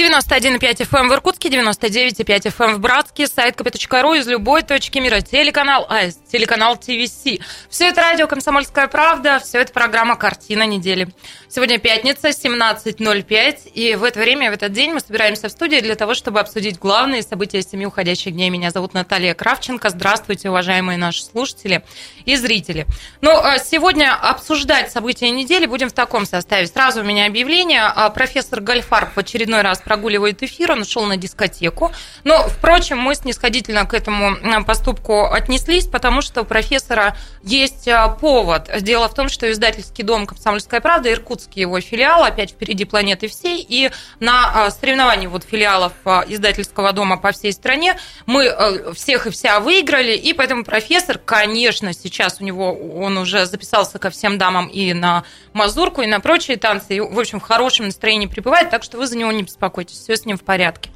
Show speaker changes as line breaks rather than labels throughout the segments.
91,5 FM в Иркутске, 99,5 FM в Братске, сайт kp.ru из любой точки мира, телеканал АС, телеканал ТВС. Все это радио «Комсомольская правда», все это программа «Картина недели». Сегодня пятница, 17.05, и в это время, в этот день мы собираемся в студии для того, чтобы обсудить главные события семи уходящих дней. Меня зовут Наталья Кравченко. Здравствуйте, уважаемые наши слушатели и зрители. Ну, а сегодня обсуждать события недели будем в таком составе. Сразу у меня объявление. А профессор Гальфарб в очередной раз прогуливает эфир, он ушел на дискотеку. Но, впрочем, мы снисходительно к этому поступку отнеслись, потому что у профессора есть повод. Дело в том, что издательский дом «Комсомольская правда» Иркут иркутский его филиал, опять впереди планеты всей, и на а, соревновании вот филиалов издательского дома по всей стране мы всех и вся выиграли, и поэтому профессор, конечно, сейчас у него, он уже записался ко всем дамам и на мазурку, и на прочие танцы, и, в общем, в хорошем настроении пребывает, так что вы за него не беспокойтесь, все с ним в порядке.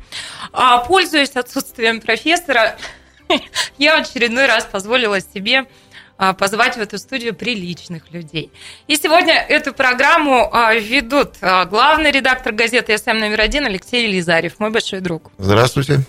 А, пользуясь отсутствием профессора, я в очередной раз позволила себе а, позвать в эту студию приличных людей. И сегодня эту программу а, ведут а, главный редактор газеты СМ номер один Алексей Елизарев, мой большой друг.
Здравствуйте.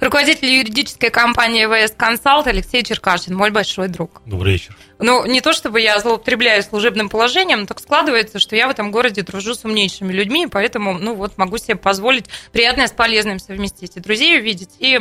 Руководитель юридической компании ВС Консалт Алексей Черкашин, мой большой друг.
Добрый вечер.
Ну, не то чтобы я злоупотребляю служебным положением, но так складывается, что я в этом городе дружу с умнейшими людьми, поэтому, ну вот, могу себе позволить приятное с полезным совместить и друзей увидеть, и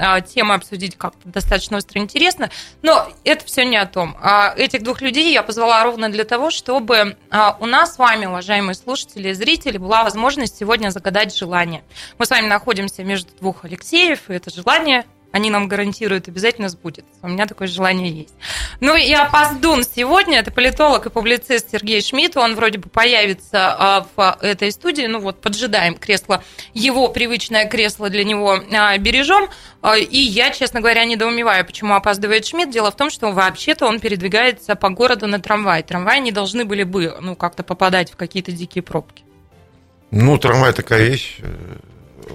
а, темы обсудить как-то достаточно остро интересно. Но это все не о том. А этих двух людей я позвала ровно для того, чтобы а, у нас с вами, уважаемые слушатели и зрители, была возможность сегодня загадать желание. Мы с вами находимся между двух Алексеев, и это желание они нам гарантируют, обязательно сбудется. У меня такое желание есть. Ну и опоздун сегодня, это политолог и публицист Сергей Шмидт, он вроде бы появится а, в этой студии, ну вот поджидаем кресло, его привычное кресло для него а, бережем, а, и я, честно говоря, недоумеваю, почему опаздывает Шмидт. Дело в том, что вообще-то он передвигается по городу на трамвай. Трамваи не должны были бы, ну, как-то попадать в какие-то дикие пробки.
Ну, трамвай такая вещь.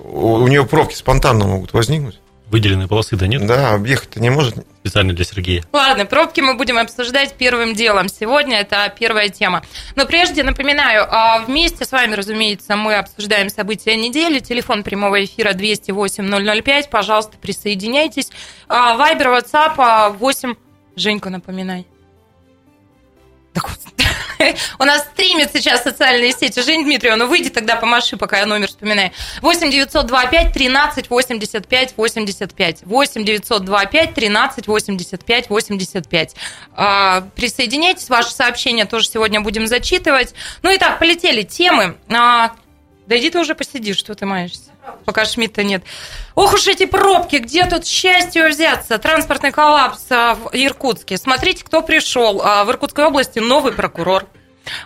У нее пробки спонтанно могут возникнуть.
Выделенной полосы-то нет?
Да, объехать-то не может.
Специально для Сергея.
Ладно, пробки мы будем обсуждать первым делом. Сегодня это первая тема. Но прежде напоминаю, а, вместе с вами, разумеется, мы обсуждаем события недели. Телефон прямого эфира 208-005. Пожалуйста, присоединяйтесь. А, Вайбер, WhatsApp 8... Женька, напоминай. У нас стримит сейчас социальные сети. Жень Дмитриевна, ну выйди тогда помаши, пока я номер вспоминаю. 8 925 13 85 85. 8 925 13 85 85. А, присоединяйтесь, ваши сообщения тоже сегодня будем зачитывать. Ну и так, полетели темы. А, да иди ты уже посиди, что ты маешься пока Шмидта нет. Ох уж эти пробки, где тут счастье взяться? Транспортный коллапс а, в Иркутске. Смотрите, кто пришел. А, в Иркутской области новый прокурор.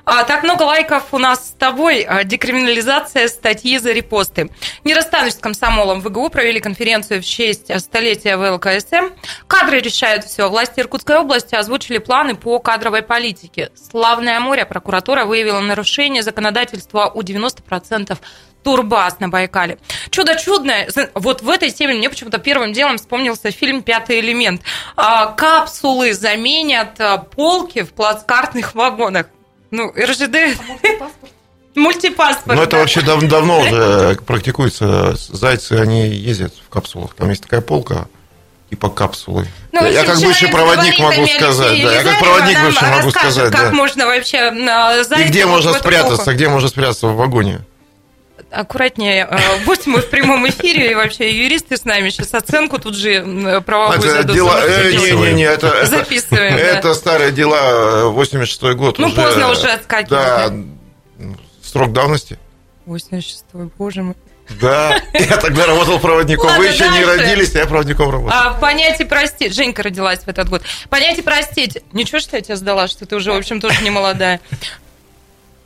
А, так много лайков у нас с тобой. А, декриминализация статьи за репосты. Не расстанусь с комсомолом. В ВГУ провели конференцию в честь столетия ВЛКСМ. Кадры решают все. Власти Иркутской области озвучили планы по кадровой политике. Славное море. Прокуратура выявила нарушение законодательства у 90% Турбас на Байкале. Чудо чудное. Вот в этой теме мне почему-то первым делом вспомнился фильм «Пятый элемент». А, капсулы заменят а, полки в плацкартных вагонах. Ну, РЖД... Мультипаспорт.
Ну, это вообще дав давно уже практикуется. Зайцы, они ездят в капсулах. Там есть такая полка, типа капсулы. Ну, я как бывший проводник могу сказать, да, я как проводник бывший могу сказать,
как да. можно вообще
а, И где можно спрятаться, где можно спрятаться в вагоне?
Аккуратнее. Будь мы в прямом эфире, и вообще юристы с нами сейчас оценку тут же правовую это дадут.
Дела... Э, не, не, не, это,
Записываем.
Это, да. старые дела, 86 год.
Ну, уже, поздно уже отскакивать.
Да, срок давности.
86-й, боже мой.
Да, я тогда работал проводником. Ладно, Вы еще дальше. не родились, а я проводником работал.
А, понять и простить. Женька родилась в этот год. Понять и простить. Ничего, что я тебя сдала, что ты уже, в общем, тоже не молодая.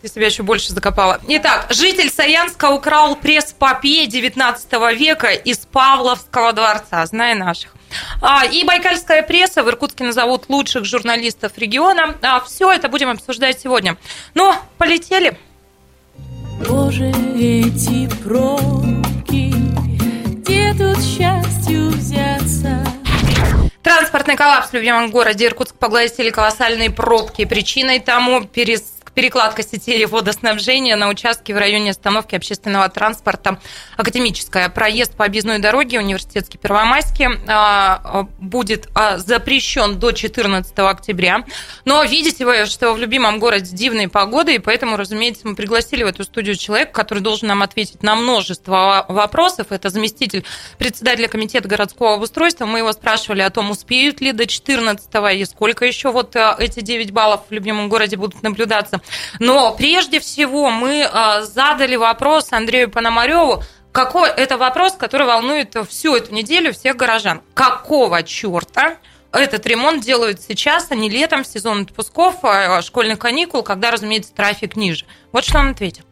Ты себя еще больше закопала. Итак, житель Саянска украл пресс-папье 19 века из Павловского дворца, знай наших. А, и байкальская пресса в Иркутске назовут лучших журналистов региона. А, все это будем обсуждать сегодня. Ну, полетели. Боже, эти пробки, где тут счастью взяться? Транспортный коллапс в любимом городе Иркутск поглотили колоссальные пробки. Причиной тому перес перекладка сетей водоснабжения на участке в районе остановки общественного транспорта «Академическая». Проезд по объездной дороге университетский Первомайский а, будет а, запрещен до 14 октября. Но видите вы, что в любимом городе дивные погоды, и поэтому, разумеется, мы пригласили в эту студию человека, который должен нам ответить на множество вопросов. Это заместитель председателя комитета городского обустройства. Мы его спрашивали о том, успеют ли до 14 и сколько еще вот а, эти 9 баллов в любимом городе будут наблюдаться. Но прежде всего мы а, задали вопрос Андрею Пономареву, какой это вопрос, который волнует всю эту неделю всех горожан. Какого черта этот ремонт делают сейчас, а не летом, в сезон отпусков, а, школьных каникул, когда, разумеется, трафик ниже? Вот что он ответил.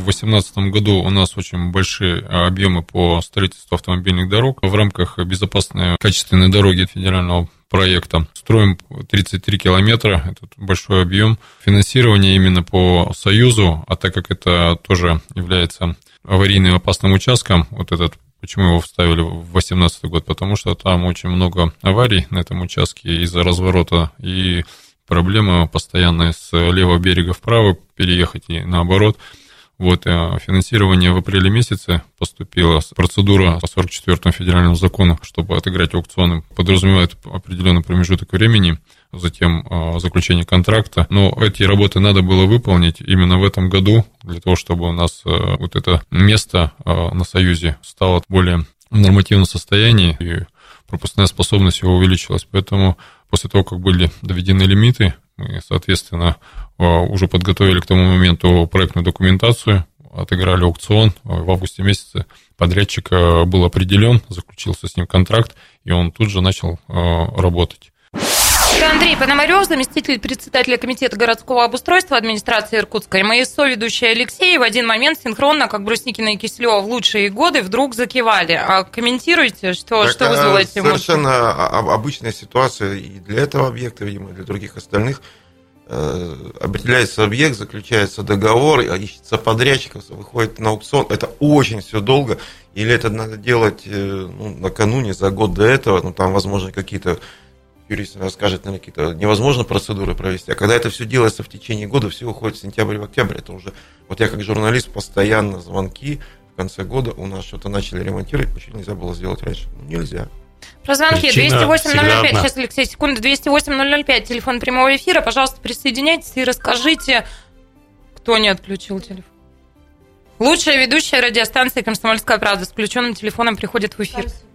В 2018 году у нас очень большие объемы по строительству автомобильных дорог. В рамках безопасной качественной дороги федерального проекта. Строим 33 километра, это большой объем. Финансирование именно по Союзу, а так как это тоже является аварийным опасным участком, вот этот Почему его вставили в 2018 год? Потому что там очень много аварий на этом участке из-за разворота и проблема постоянная с левого берега вправо переехать и наоборот – вот, э, финансирование в апреле месяце поступило. Процедура по 44 федеральному закону, чтобы отыграть аукционы, подразумевает определенный промежуток времени, затем э, заключение контракта. Но эти работы надо было выполнить именно в этом году, для того, чтобы у нас э, вот это место на Союзе стало более в нормативном состоянии, и пропускная способность его увеличилась. Поэтому после того, как были доведены лимиты, мы, соответственно, а, уже подготовили к тому моменту проектную документацию, отыграли аукцион. В августе месяце подрядчик а, был определен, заключился с ним контракт, и он тут же начал работать.
Это Андрей Пономарев, заместитель председателя комитета городского обустройства администрации Иркутска. И мои соведущие Алексей в один момент синхронно, как Брусникина и Киселева в лучшие годы, вдруг закивали. А комментируйте, что,
так,
что вызвало эти
Совершенно обычная ситуация и для этого объекта, видимо, и для других остальных – Э, определяется объект, заключается договор, ищется подрядчик, выходит на аукцион. Это очень все долго. Или это надо делать э, ну, накануне, за год до этого. Ну, там, возможно, какие-то юрист расскажет, наверное, какие-то невозможно процедуры провести. А когда это все делается в течение года, все уходит в сентябрь, в октябрь. Это уже... Вот я как журналист постоянно звонки в конце года у нас что-то начали ремонтировать, почему нельзя было сделать раньше? Ну, нельзя.
Про звонки 208-005. Сейчас, Алексей, секунду. 208-005. Телефон прямого эфира. Пожалуйста, присоединяйтесь и расскажите, кто не отключил телефон. Лучшая ведущая радиостанции «Комсомольская правда» с включенным телефоном приходит в эфир. Спасибо.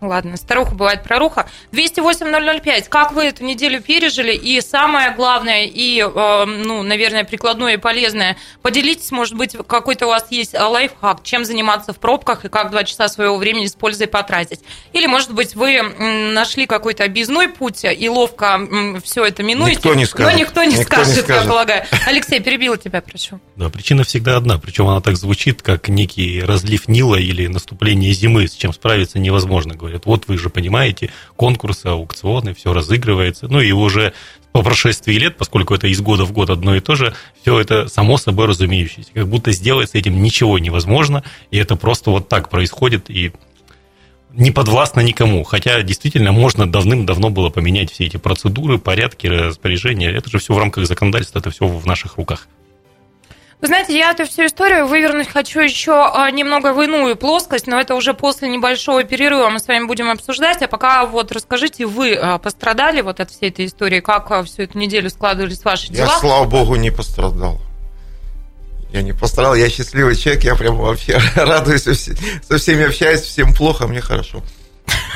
Ладно, старуха бывает проруха. 208-005. Как вы эту неделю пережили? И самое главное, и, э, ну, наверное, прикладное и полезное, поделитесь, может быть, какой-то у вас есть лайфхак, чем заниматься в пробках и как два часа своего времени с пользой потратить. Или, может быть, вы нашли какой-то объездной путь и ловко все это минуете.
Никто не скажет.
Но никто не, никто скажет, не скажет, я полагаю. Алексей, перебила тебя, прошу.
Да, причина всегда одна, причем она так звучит, как некий разлив Нила или наступление зимы, с чем справиться невозможно, говорит говорят, вот вы же понимаете, конкурсы, аукционы, все разыгрывается. Ну и уже по прошествии лет, поскольку это из года в год одно и то же, все это само собой разумеющееся. Как будто сделать с этим ничего невозможно, и это просто вот так происходит, и не подвластно никому. Хотя действительно можно давным-давно было поменять все эти процедуры, порядки, распоряжения. Это же все в рамках законодательства, это все в наших руках.
Вы знаете, я эту всю историю вывернуть хочу еще а, немного в иную плоскость, но это уже после небольшого перерыва мы с вами будем обсуждать. А пока вот расскажите, вы а, пострадали вот от всей этой истории, как а, всю эту неделю складывались ваши дела?
Я, слава богу, не пострадал. Я не пострадал, я счастливый человек, я прям вообще радуюсь, со всеми общаюсь, всем плохо, мне хорошо.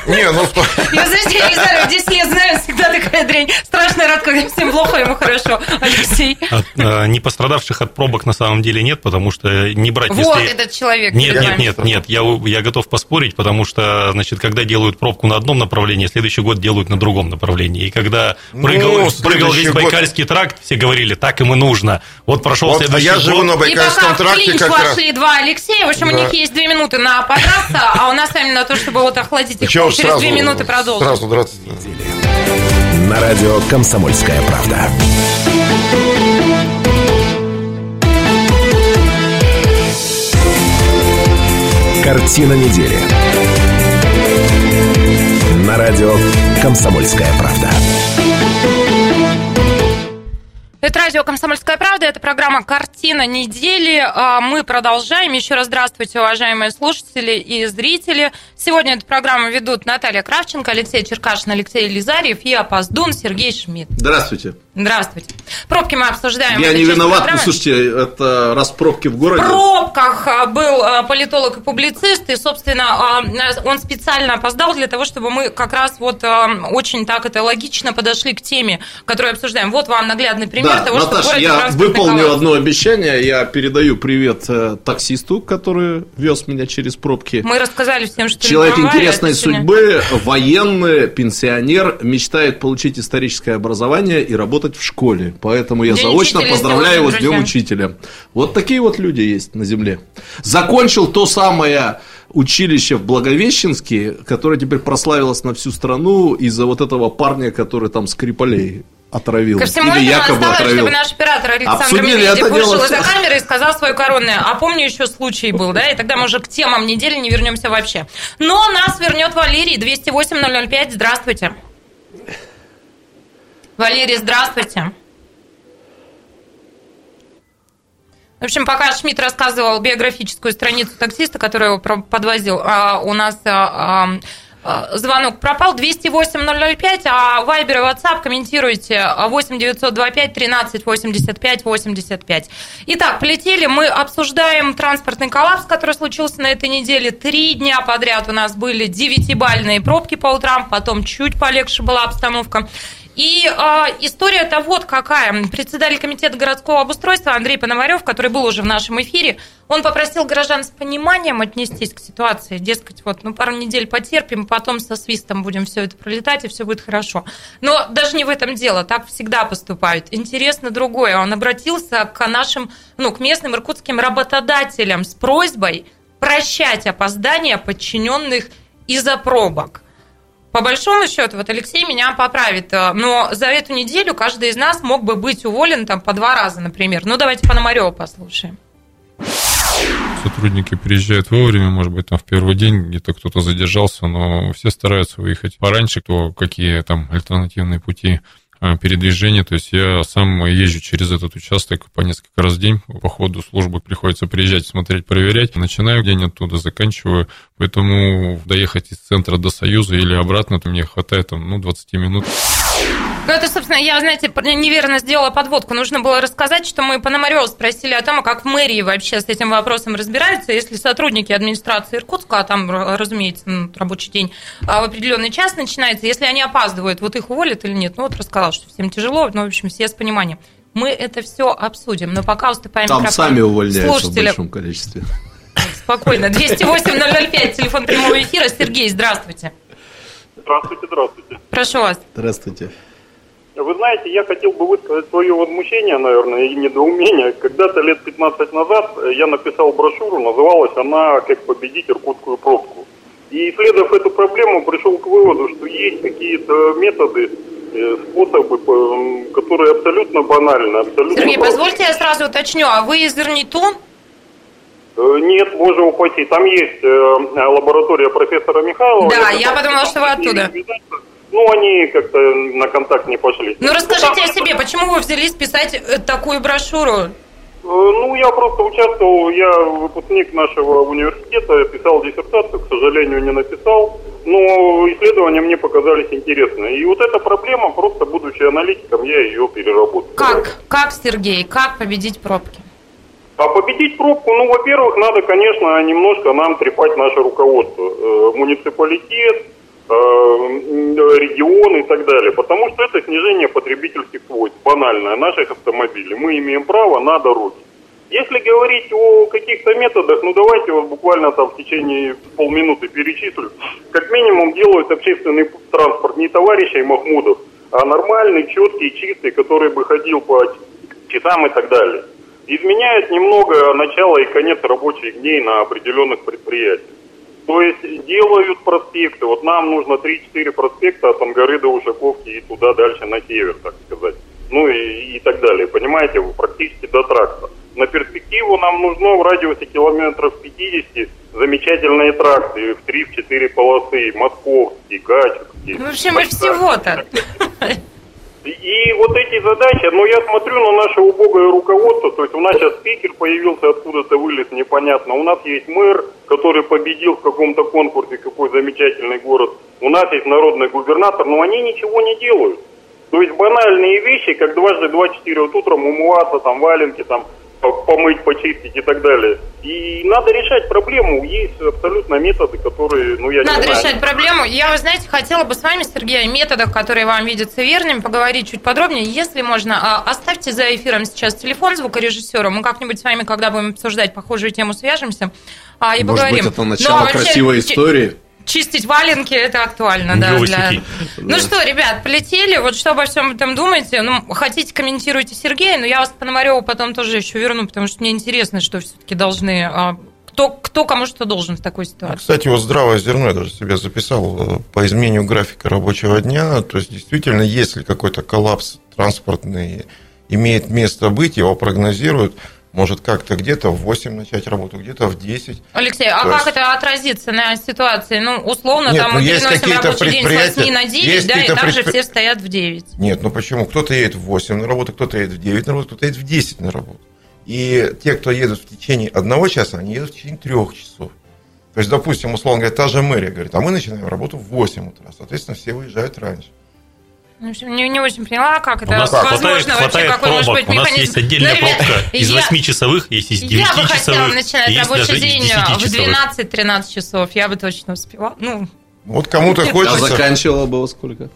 Не, ну... Я, знаете, я не знаю, здесь я знаю, всегда такая дрянь. Страшно рад, когда всем плохо, ему хорошо. Алексей.
От, а, не пострадавших от пробок на самом деле нет, потому что не брать...
Вот если... этот человек.
Нет, нет, нет, нет, я, я готов поспорить, потому что, значит, когда делают пробку на одном направлении, следующий год делают на другом направлении. И когда прыгал, ну, прыгал весь год... Байкальский тракт, все говорили, так им и нужно. Вот прошел вот, следующий
а я живу на Байкальском
и
тракте
как раз. вошли два Алексея, в общем, да. у них есть две минуты на подраться, а у нас именно то, чтобы вот охладить их через сразу, две минуты продолжим. Сразу драться.
На радио «Комсомольская правда». Картина недели. На радио «Комсомольская правда».
Это радио «Комсомольская правда», это программа «Картина недели». А, мы продолжаем. Еще раз здравствуйте, уважаемые слушатели и зрители. Сегодня эту программу ведут Наталья Кравченко, Алексей Черкашин, Алексей Лизарьев и опоздун Сергей Шмидт.
Здравствуйте.
Здравствуйте. Пробки мы обсуждаем.
Я не виноват, ну, слушайте, это раз пробки в городе.
В пробках а, был а, политолог и публицист, и, собственно, он специально опоздал для того, чтобы мы как раз вот очень так это логично подошли к теме, которую обсуждаем. Вот вам наглядный пример
да, того, Наташа, что я выполню одно обещание. Я передаю привет э, таксисту, который вез меня через пробки.
Мы рассказали всем, что
Человек интересной судьбы, военный, пенсионер, мечтает получить историческое образование и работать в школе. Поэтому я День заочно поздравляю его с Днем Учителя. Вот такие вот люди есть на земле. Закончил то самое училище в Благовещенске, которое теперь прославилось на всю страну из-за вот этого парня, который там Скрипалей отравил.
Всему Или якобы осталось, отравил. чтобы наш оператор Александр Медведев вышел из-за камеры и сказал свое коронное. А помню, еще случай был, да, и тогда мы уже к темам недели не вернемся вообще. Но нас вернет Валерий, 208-005, здравствуйте. Валерий, здравствуйте. В общем, пока Шмидт рассказывал биографическую страницу таксиста, который его подвозил, а у нас а, а, звонок пропал. 208-005, а Вайбер и WhatsApp комментируйте 8 925 13 85 85. Итак, полетели. Мы обсуждаем транспортный коллапс, который случился на этой неделе. Три дня подряд у нас были девятибальные пробки по утрам, потом чуть полегче была обстановка. И э, история-то вот какая. Председатель комитета городского обустройства Андрей Пономарев, который был уже в нашем эфире, он попросил горожан с пониманием отнестись к ситуации. Дескать, вот, ну, пару недель потерпим, потом со свистом будем все это пролетать, и все будет хорошо. Но даже не в этом дело, так всегда поступают. Интересно другое. Он обратился к нашим, ну, к местным иркутским работодателям с просьбой прощать опоздания подчиненных из-за пробок. По большому счету, вот Алексей меня поправит, э, но за эту неделю каждый из нас мог бы быть уволен там по два раза, например. Ну, давайте Пономарева послушаем.
Сотрудники приезжают вовремя, может быть, там в первый день где-то кто-то задержался, но все стараются выехать пораньше, кто какие там альтернативные пути передвижения. То есть я сам езжу через этот участок по несколько раз в день. По ходу службы приходится приезжать, смотреть, проверять. Начинаю день оттуда, заканчиваю. Поэтому доехать из центра до Союза или обратно, то мне хватает там, ну, 20 минут.
Ну, это, собственно, я, знаете, неверно сделала подводку. Нужно было рассказать, что мы Пономарева спросили о том, как в мэрии вообще с этим вопросом разбираются, если сотрудники администрации Иркутска, а там, разумеется, ну, рабочий день а в определенный час начинается, если они опаздывают, вот их уволят или нет? Ну, вот рассказал, что всем тяжело, но, в общем, все с пониманием. Мы это все обсудим, но пока уступаем
Там сами увольняются в большом количестве.
Спокойно. 208-005, телефон прямого эфира. Сергей, здравствуйте.
Здравствуйте, здравствуйте.
Прошу вас.
Здравствуйте.
Вы знаете, я хотел бы высказать свое возмущение, наверное, и недоумение. Когда-то лет 15 назад я написал брошюру, называлась она «Как победить иркутскую пробку». И исследовав эту проблему, пришел к выводу, что есть какие-то методы, э, способы, которые абсолютно банальны. Абсолютно
Сергей, позвольте я сразу уточню, а вы из Ирнитун?
Э, нет, боже упаси, там есть э, лаборатория профессора Михайлова.
Да, я подумала, что вы оттуда.
Ну, они как-то на контакт не пошли.
Ну, расскажите о себе, почему вы взялись писать э, такую брошюру? Э,
ну, я просто участвовал, я выпускник нашего университета, писал диссертацию, к сожалению, не написал, но исследования мне показались интересны. И вот эта проблема, просто будучи аналитиком, я ее переработал.
Как? Как, Сергей, как победить пробки?
А победить пробку, ну, во-первых, надо, конечно, немножко нам трепать наше руководство. Э, муниципалитет, регионы и так далее, потому что это снижение потребительских свойств, банальное, наших автомобилей. Мы имеем право на дороги. Если говорить о каких-то методах, ну давайте вот буквально там в течение полминуты перечислю. Как минимум делают общественный транспорт не товарищей Махмудов, а нормальный, четкий, чистый, который бы ходил по часам и так далее. Изменяют немного начало и конец рабочих дней на определенных предприятиях. То есть делают проспекты. Вот нам нужно 3-4 проспекта от Ангары до Ушаковки и туда дальше на север, так сказать. Ну и, и так далее. Понимаете, практически до тракта. На перспективу нам нужно в радиусе километров 50 замечательные тракты в 3-4 полосы, московские, гачевские.
Ну, в общем, и всего-то.
И вот эти задачи, но я смотрю на наше убогое руководство, то есть у нас сейчас спикер появился, откуда-то вылез, непонятно. У нас есть мэр, который победил в каком-то конкурсе, какой замечательный город. У нас есть народный губернатор, но они ничего не делают. То есть банальные вещи, как дважды два-четыре, вот утром умываться, там, валенки, там, помыть, почистить и так далее. И надо решать проблему. Есть абсолютно методы, которые, ну, я
надо
не знаю.
решать проблему. Я, вы знаете, хотела бы с вами, Сергей, о методах, которые вам видятся верными, поговорить чуть подробнее. Если можно, а, оставьте за эфиром сейчас телефон звукорежиссера. Мы как-нибудь с вами, когда будем обсуждать похожую тему, свяжемся а, и
Может
поговорим.
быть, это начало
Но вообще,
красивой истории.
Чистить валенки это актуально, да. Для... Ну что, ребят, полетели. Вот что обо всем этом думаете? Ну, хотите, комментируйте Сергея, но я вас к Пономареву потом тоже еще верну, потому что мне интересно, что все-таки должны а, кто, кто кому что должен в такой ситуации.
Кстати, вот здравое зерно я даже себе записал э, по изменению графика рабочего дня. То есть, действительно, если какой-то коллапс транспортный имеет место быть, его прогнозируют, может как-то где-то в 8 начать работу, где-то в 10.
Алексей, а
То
как
есть...
это отразится на ситуации? Ну, условно,
Нет,
там
ну,
мы
есть
переносим рабочий день с 8 на 9,
есть
да, и там
предпри...
же все стоят в 9.
Нет, ну почему? Кто-то едет в 8 на работу, кто-то едет в 9 на работу, кто-то едет в 10 на работу. И те, кто едут в течение одного часа, они едут в течение трех часов. То есть, допустим, условно говоря, та же мэрия говорит, а мы начинаем работу в 8 утра. Соответственно, все выезжают раньше.
В общем, не, не очень поняла, как это
у нас
возможно
хватает,
вообще, какой
пробок.
может быть
У нас
механизм.
есть отдельная
Но,
пробка
ребят,
из
я-
8-часовых, есть из 9-часовых.
Я бы хотела начинать рабочий день в
10-часовых.
12-13 часов. Я бы точно успела. Ну,
Вот кому-то
А
хочется...
заканчивала бы во сколько?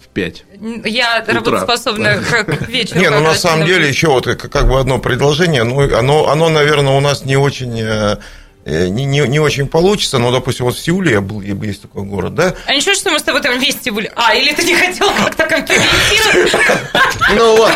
В 5.
я работоспособна к к вечеру.
Не, ну на самом деле еще вот как бы одно предложение, ну оно, оно, наверное, у нас не очень э, не, не, не очень получится, но, допустим, вот в Сеуле я был, есть такой город, да,
А ничего, что мы с тобой там вместе были? А, или ты не хотел как-то комплиментировать?
Ну вот,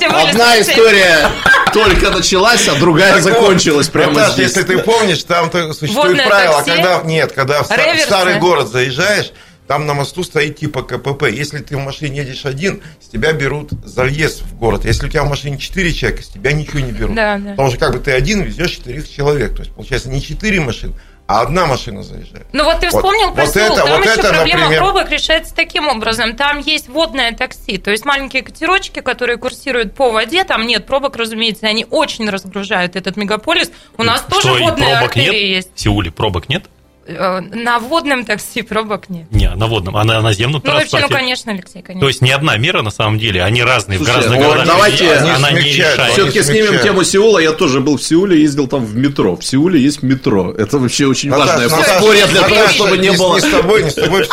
одна история только началась, а другая закончилась прямо здесь.
если ты помнишь, там -то существует правило, когда нет, когда в старый город заезжаешь, там на мосту стоит типа КПП. Если ты в машине едешь один, с тебя берут за въезд в город. Если у тебя в машине 4 человека, с тебя ничего не берут.
Да, да.
Потому что как бы ты один везешь четырех человек. То есть, получается, не 4 машины, а одна машина заезжает.
Ну вот ты
Вот-
вспомнил
вот
про Сеул.
это-
Там
вот
еще
это,
проблема
например-
пробок решается таким образом. Там есть водное такси, то есть маленькие катерочки, которые курсируют по воде. Там нет пробок, разумеется, они очень разгружают этот мегаполис. У нас
Что,
тоже водные
пробок нет?
артерии есть.
В Сеуле пробок нет?
Э, На водном такси пробок нет.
Не, на водном, а на наземном
Ну, вообще, ну,
транспорте.
конечно, Алексей, конечно.
То есть не одна мера на самом деле, они разные
Слушай,
в разных
вот
городах.
давайте
она не решает.
Все-таки снимем тему Сеула. Я тоже был в Сеуле, ездил там в метро. В Сеуле есть метро. Это вообще очень
Наташ,
важное подспорье для того, чтобы не
не,
было...
не с тобой, не с тобой.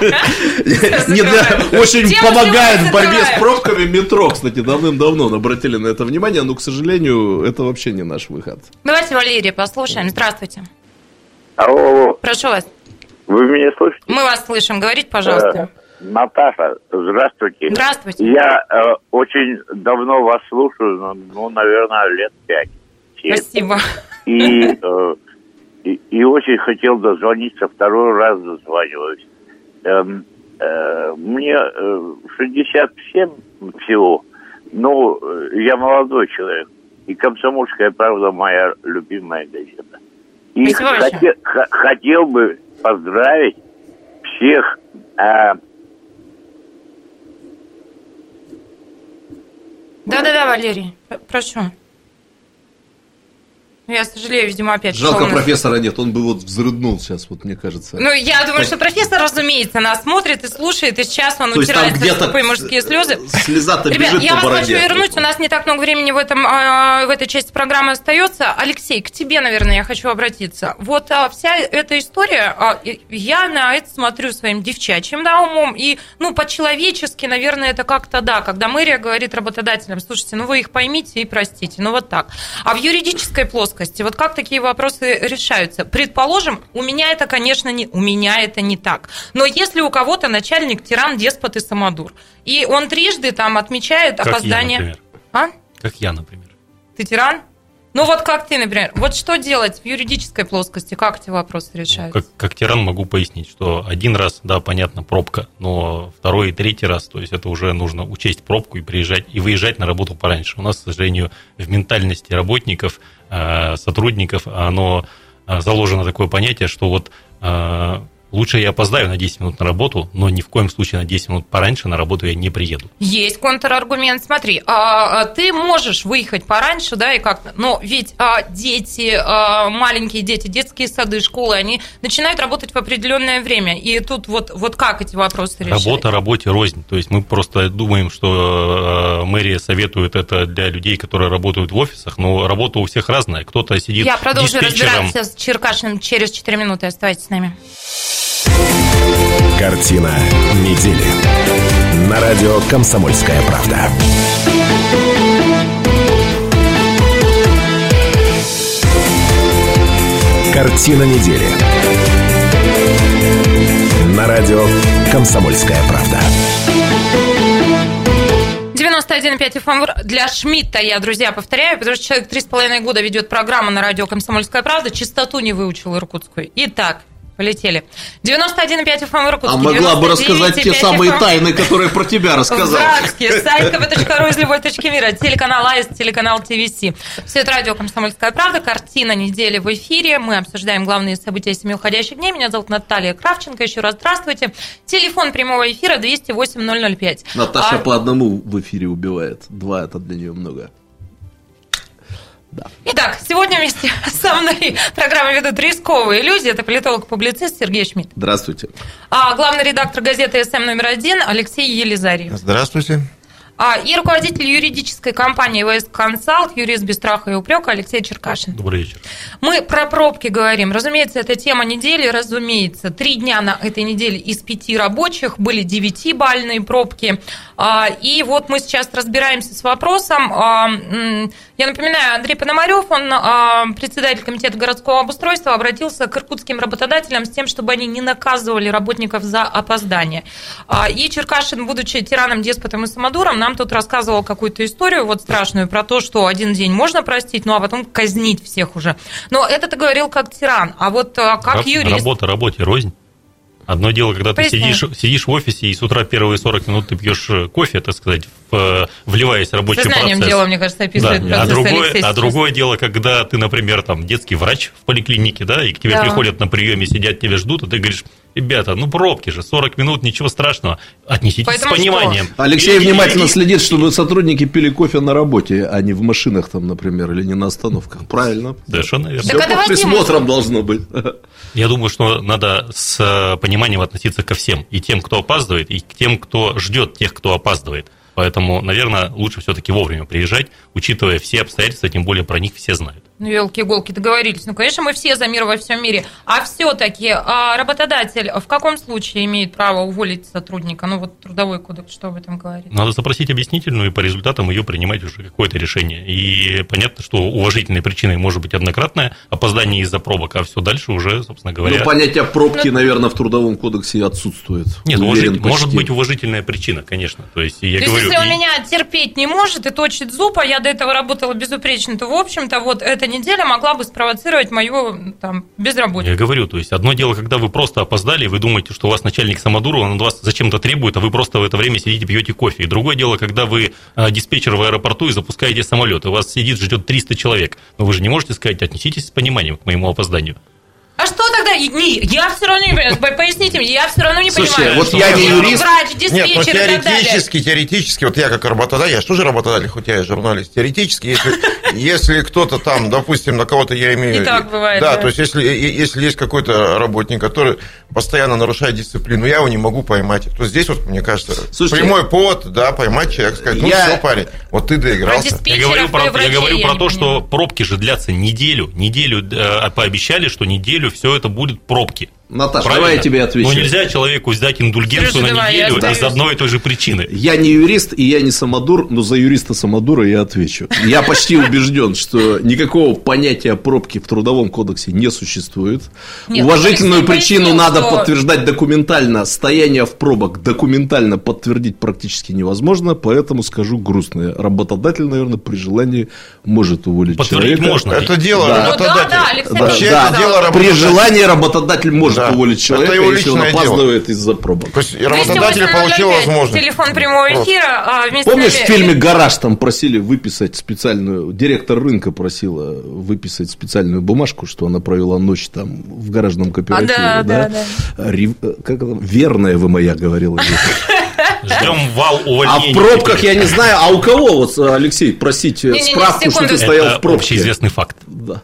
Не для- Очень помогает в борьбе с пробками метро. Кстати, давным-давно обратили на это внимание, но, к сожалению, это вообще не наш выход.
Давайте Валерия послушаем. Здравствуйте.
Алло,
Прошу вас.
вы меня слышите?
Мы вас слышим. Говорите, пожалуйста.
Э, Наташа, здравствуйте.
Здравствуйте.
Я э, очень давно вас слушаю, ну, ну, наверное, лет пять.
Спасибо.
И, э, и, и очень хотел дозвониться, второй раз дозваниваюсь. Эм, э, мне э, 67 всего, но э, я молодой человек. И комсомольская правда моя любимая газета. И
Спасибо большое.
хоте- х- хотел бы поздравить всех э,
Да-да-да, Валерий. Прошу. Я сожалею, видимо, опять
Жалко,
на-
профессора нет, он бы вот взрыднул сейчас, вот мне кажется.
Ну, я думаю, что профессор, разумеется, нас смотрит и слушает, и сейчас он
То
утирает свои скупые мужские слезы.
слеза-то
Ребят,
бежит
я
по
вас хочу вернуть, у нас не так много времени в, этом, а, в этой части программы остается. Алексей, к тебе, наверное, я хочу обратиться. Вот а, вся эта история, а, я на это смотрю своим девчачьим да, умом, и, ну, по-человечески, наверное, это как-то да, когда мэрия говорит работодателям, слушайте, ну, вы их поймите и простите, ну, вот так. А в юридической плоскости, вот как такие вопросы решаются? Предположим, у меня это, конечно, не, у меня это не так. Но если у кого-то начальник тиран, деспот и самодур, и он трижды там отмечает
Как я,
опоздание...
например.
а?
Как я, например.
Ты тиран? Ну вот как ты, например. Вот что делать в юридической плоскости? Как эти вопросы решаются?
Как, как тиран могу пояснить, что один раз, да, понятно, пробка, но второй и третий раз, то есть это уже нужно учесть пробку и приезжать, и выезжать на работу пораньше. У нас, к сожалению, в ментальности работников, сотрудников, оно заложено такое понятие, что вот Лучше я опоздаю на 10 минут на работу, но ни в коем случае на 10 минут пораньше на работу я не приеду.
Есть контраргумент. Смотри, а, а, ты можешь выехать пораньше, да, и как-то, но ведь а, дети, а, маленькие дети, детские сады, школы, они начинают работать в определенное время. И тут вот, вот как эти вопросы решать?
Работа работе рознь. То есть мы просто думаем, что а, мэрия советует это для людей, которые работают в офисах, но работа у всех разная. Кто-то сидит
Я продолжу разбираться с Черкашиным через 4 минуты. Оставайтесь с нами.
Картина недели. На радио «Комсомольская правда». Картина недели. На радио «Комсомольская правда».
91,5 FM для Шмидта я, друзья, повторяю, потому что человек три с половиной года ведет программу на радио «Комсомольская правда», чистоту не выучил иркутскую. Итак, Полетели. 91,5 FM Иркутске.
А могла бы рассказать те самые тайны, которые про тебя рассказал.
Здравствуйте. Сайт kp.ru из любой точки мира. Телеканал АИС, телеканал ТВС. Все это радио «Комсомольская правда». Картина недели в эфире. Мы обсуждаем главные события семи уходящих дней. Меня зовут Наталья Кравченко. Еще раз здравствуйте. Телефон прямого эфира 208 005.
Наташа а... по одному в эфире убивает. Два это для нее много.
Да. Итак, сегодня вместе со мной программу ведут «Рисковые иллюзии». Это политолог-публицист Сергей Шмидт.
Здравствуйте.
А главный редактор газеты «СМ» номер один Алексей Елизарьев.
Здравствуйте.
А, и руководитель юридической компании ВС Консалт, юрист без страха и упрека Алексей Черкашин.
Добрый вечер.
Мы про пробки говорим. Разумеется, это тема недели, разумеется. Три дня на этой неделе из пяти рабочих были девятибальные пробки. А, и вот мы сейчас разбираемся с вопросом. А, я напоминаю, Андрей Пономарев, он председатель комитета городского обустройства, обратился к иркутским работодателям с тем, чтобы они не наказывали работников за опоздание. И Черкашин, будучи тираном, деспотом и самодуром, нам нам тут рассказывал какую-то историю вот страшную про то, что один день можно простить, ну а потом казнить всех уже. Но это ты говорил как тиран, а вот а, как Раб, юрист...
Работа работе рознь. Одно дело, когда ты сидишь, сидишь в офисе, и с утра первые 40 минут ты пьешь э, кофе, так сказать, в, вливаясь в рабочий Сознанием процесс.
дела, мне кажется, описывает
да. а другое, а другое дело, когда ты, например, там детский врач в поликлинике, да, и к тебе да. приходят на приеме, сидят, тебя ждут, а ты говоришь, Ребята, ну пробки же, 40 минут, ничего страшного. Отнеситесь Поэтому с пониманием.
Что? Алексей или, внимательно или... следит, чтобы сотрудники пили кофе на работе, а не в машинах там, например, или не на остановках. Правильно?
Совершенно верно.
Все под присмотром должно быть.
Я думаю, что надо с пониманием относиться ко всем. И тем, кто опаздывает, и к тем, кто ждет тех, кто опаздывает. Поэтому, наверное, лучше все-таки вовремя приезжать, учитывая все обстоятельства, тем более про них все знают.
Ну, елки-иголки, договорились. Ну, конечно, мы все за мир во всем мире. А все-таки а работодатель в каком случае имеет право уволить сотрудника? Ну, вот трудовой кодекс, что об этом говорит?
Надо запросить объяснительную и по результатам ее принимать уже какое-то решение. И понятно, что уважительной причиной может быть однократное опоздание из-за пробок, а все дальше уже, собственно говоря...
Ну, понятие пробки, ну, наверное, в трудовом кодексе отсутствует.
Нет, уважитель, может быть уважительная причина, конечно. То есть, я
То
говорю,
если у меня терпеть не может и точит зуб, а я до этого работала безупречно, то, в общем-то, вот это неделя могла бы спровоцировать мою там, безработицу.
Я говорю, то есть одно дело, когда вы просто опоздали, вы думаете, что у вас начальник Самодурова, он от вас зачем-то требует, а вы просто в это время сидите, пьете кофе. И другое дело, когда вы а, диспетчер в аэропорту и запускаете самолет, и у вас сидит, ждет 300 человек. Но вы же не можете сказать, отнеситесь с пониманием к моему опозданию.
А что тогда? Не, я все равно не понимаю. Поясните мне, я все равно не
Слушайте,
понимаю.
вот я не юрист.
Врач, диспетчер Нет, ну
теоретически, теоретически, вот я как работодатель, я же тоже работодатель, хоть я и журналист, теоретически, если, если кто-то там, допустим, на кого-то я имею...
И так бывает.
Да, да. то есть если, если есть какой-то работник, который постоянно нарушает дисциплину, я его не могу поймать, то здесь вот, мне кажется, Слушайте, прямой повод, да, поймать человека, сказать, ну я... все, парень, вот ты доигрался.
Я говорю про, я говорю про то, что пробки же длятся неделю, неделю э, пообещали, что неделю все это будет пробки.
Наташа, Правильно? давай я тебе отвечу.
Но нельзя человеку сдать индульгенцию Сережа, на неделю из одной и той же причины.
Я не юрист и я не самодур, но за юриста самодура я отвечу. Я почти убежден, что никакого понятия пробки в Трудовом кодексе не существует. Нет, Уважительную причину надо что... подтверждать документально. Стояние в пробок документально подтвердить практически невозможно, поэтому скажу грустное. Работодатель, наверное, при желании может уволить
Подтвердить
человека.
можно.
Это дело
да. работодателя. Ну, да, да,
Алексей да, да. Дело работодателя. При желании работодатель может может уволить человека, это его если он опаздывает из-за пробок. То есть
работодатель получил возможность.
Телефон прямого эфира.
А Помнишь, в фильме «Гараж» там просили выписать специальную, директор рынка просила выписать специальную бумажку, что она провела ночь там в гаражном кооперативе. А, да, да, да. Рив... Как это? Верная вы моя, говорила.
Ждем вал увольнений.
А в пробках я не знаю, а у кого вот, Алексей, просить справку, что ты стоял в пробке?
общеизвестный факт.
Да.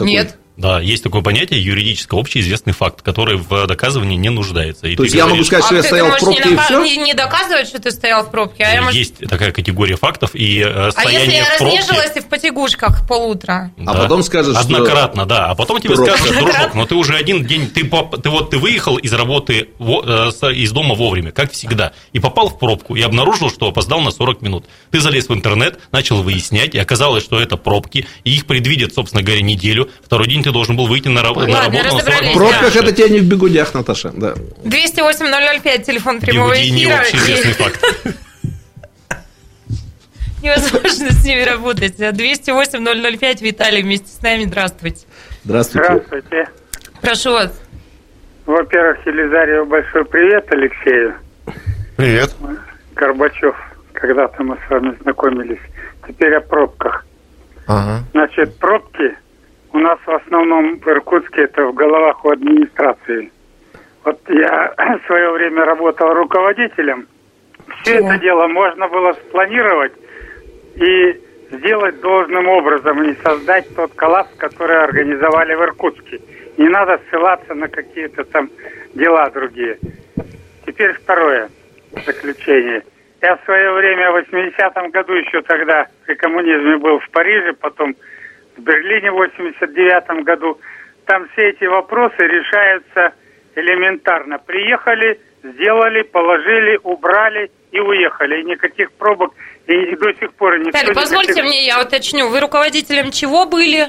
Нет.
Да, есть такое понятие юридическое общеизвестный факт, который в доказывании не нуждается.
И То есть я говоришь, могу сказать, что а я стоял в пробке не, и все?
Не, не доказывать, что ты стоял в пробке, а я
может... Есть такая категория фактов и э,
А если я разнежилась и в потягушках полутра?
Да. А потом скажешь,
что... Однократно, да. А потом тебе Пробка. скажут, дружок, но ты уже один день, ты, ты вот ты выехал из работы, э, из дома вовремя, как всегда, и попал в пробку, и обнаружил, что опоздал на 40 минут. Ты залез в интернет, начал выяснять, и оказалось, что это пробки, и их предвидят, собственно говоря, неделю. Второй день ты должен был выйти на Ладно, на работу.
В пробках это тебе не в бегудях, Наташа. Да.
208-005, телефон прямого Бегуди эфира.
не факт.
Невозможно с ними работать. 208-005, Виталий вместе с нами. Здравствуйте.
Здравствуйте.
Здравствуйте.
Прошу вас.
Во-первых, Елизарию большой привет Алексею.
Привет.
Горбачев. Когда-то мы с вами знакомились. Теперь о пробках. Ага. Значит, пробки у нас в основном в Иркутске это в головах у администрации. Вот я в свое время работал руководителем. Все Чего? это дело можно было спланировать и сделать должным образом, и создать тот коллапс, который организовали в Иркутске. Не надо ссылаться на какие-то там дела другие. Теперь второе заключение. Я в свое время в 80-м году еще тогда при коммунизме был в Париже, потом в Берлине в 89 году. Там все эти вопросы решаются элементарно. Приехали, сделали, положили, убрали и уехали. И никаких пробок, и, до сих пор никто...
Виталий, позвольте никаких... мне, я уточню, вы руководителем чего были?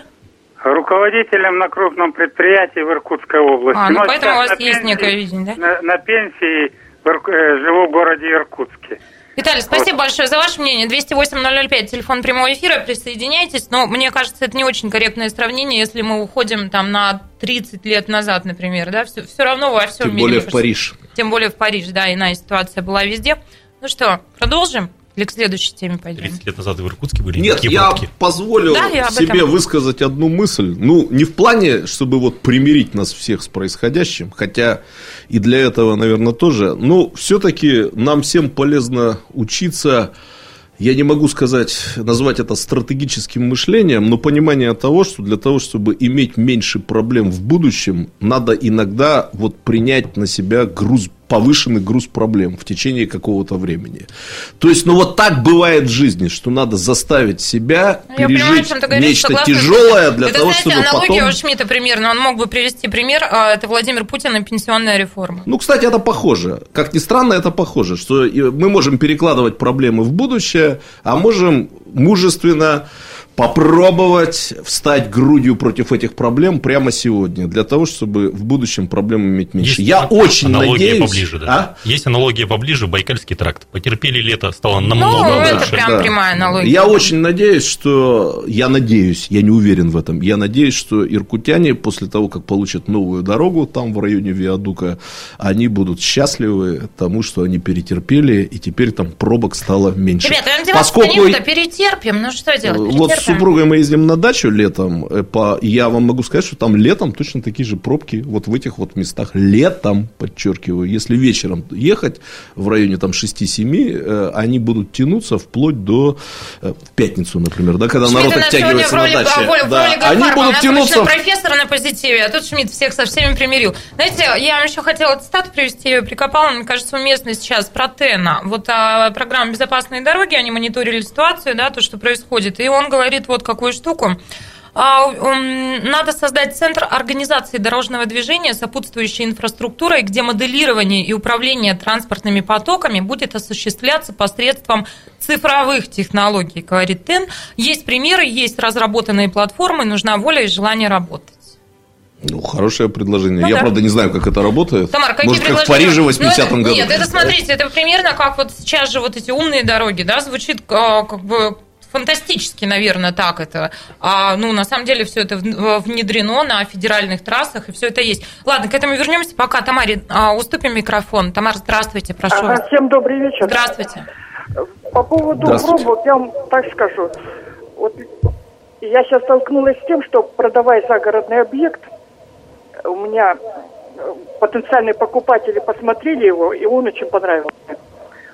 Руководителем на крупном предприятии в Иркутской области. А,
ну, Но поэтому у вас есть пенсии, некая видение, да?
На, на пенсии в, э, живу в городе Иркутске.
Виталий, спасибо вот. большое за ваше мнение. 208-005, телефон прямого эфира, присоединяйтесь. Но мне кажется, это не очень корректное сравнение, если мы уходим там на 30 лет назад, например. Да? Все, все равно во всем
Тем
мире.
Тем более в Париж.
Тем более в Париж, да, иная ситуация была везде. Ну что, продолжим? Или к следующей теме пойдем?
30 лет назад в Иркутске были
Нет, я пробки. позволю да, я себе этом... высказать одну мысль. Ну, не в плане, чтобы вот примирить нас всех с происходящим, хотя и для этого, наверное, тоже. Но все-таки нам всем полезно учиться я не могу сказать, назвать это стратегическим мышлением, но понимание того, что для того, чтобы иметь меньше проблем в будущем, надо иногда вот принять на себя груз повышенный груз проблем в течение какого-то времени. То есть, ну вот так бывает в жизни, что надо заставить себя Я пережить понимаю, нечто согласна. тяжелое для это, того, знаете, чтобы
аналогия
потом...
у Шмидта примерно, он мог бы привести пример, а, это Владимир Путин и пенсионная реформа.
Ну, кстати, это похоже. Как ни странно, это похоже, что мы можем перекладывать проблемы в будущее, а можем мужественно попробовать встать грудью против этих проблем прямо сегодня, для того, чтобы в будущем проблем иметь меньше.
Есть Я очень аналогия надеюсь... поближе, да. А? Есть аналогия поближе, Байкальский тракт. Потерпели лето, стало намного ну,
лучше. это прям да. прямая аналогия.
Я очень надеюсь, что... Я надеюсь, я не уверен в этом, я надеюсь, что иркутяне после того, как получат новую дорогу там в районе Виадука, они будут счастливы тому, что они перетерпели, и теперь там пробок стало меньше.
Ребята, Поскольку... перетерпим, ну что делать?
Вот супругой мы ездим на дачу летом, э, по, я вам могу сказать, что там летом точно такие же пробки, вот в этих вот местах. Летом, подчеркиваю, если вечером ехать в районе там 6-7, э, они будут тянуться вплоть до э, в пятницу, например, да, когда Шмидт народ оттягивается на даче.
В да, они будут тянуться... профессор на позитиве, а тут Шмидт всех со всеми примирил. Знаете, я еще хотела цитату привести, ее прикопала, мне кажется, уместно сейчас, про Тена. Вот а, программа «Безопасные дороги», они мониторили ситуацию, да, то, что происходит, и он говорит, говорит вот какую штуку. А, надо создать центр организации дорожного движения, сопутствующей инфраструктурой, где моделирование и управление транспортными потоками будет осуществляться посредством цифровых технологий, говорит ТЭН. Есть примеры, есть разработанные платформы, нужна воля и желание работать.
Ну, хорошее предложение. Ну, Я, да. правда, не знаю, как это работает.
Тамар, какие
Может, как в Париже в 80-м
ну,
году.
Нет, это, смотрите, это примерно как вот сейчас же вот эти умные дороги, да, звучит а, как бы фантастически, наверное, так это. А, ну, на самом деле, все это внедрено на федеральных трассах, и все это есть. Ладно, к этому вернемся. Пока Тамаре а, уступим микрофон. Тамара, здравствуйте, прошу ага,
вас. Всем добрый вечер.
Здравствуйте.
По поводу пробок, я вам так скажу. Вот я сейчас столкнулась с тем, что продавая загородный объект, у меня э, потенциальные покупатели посмотрели его, и он очень понравился.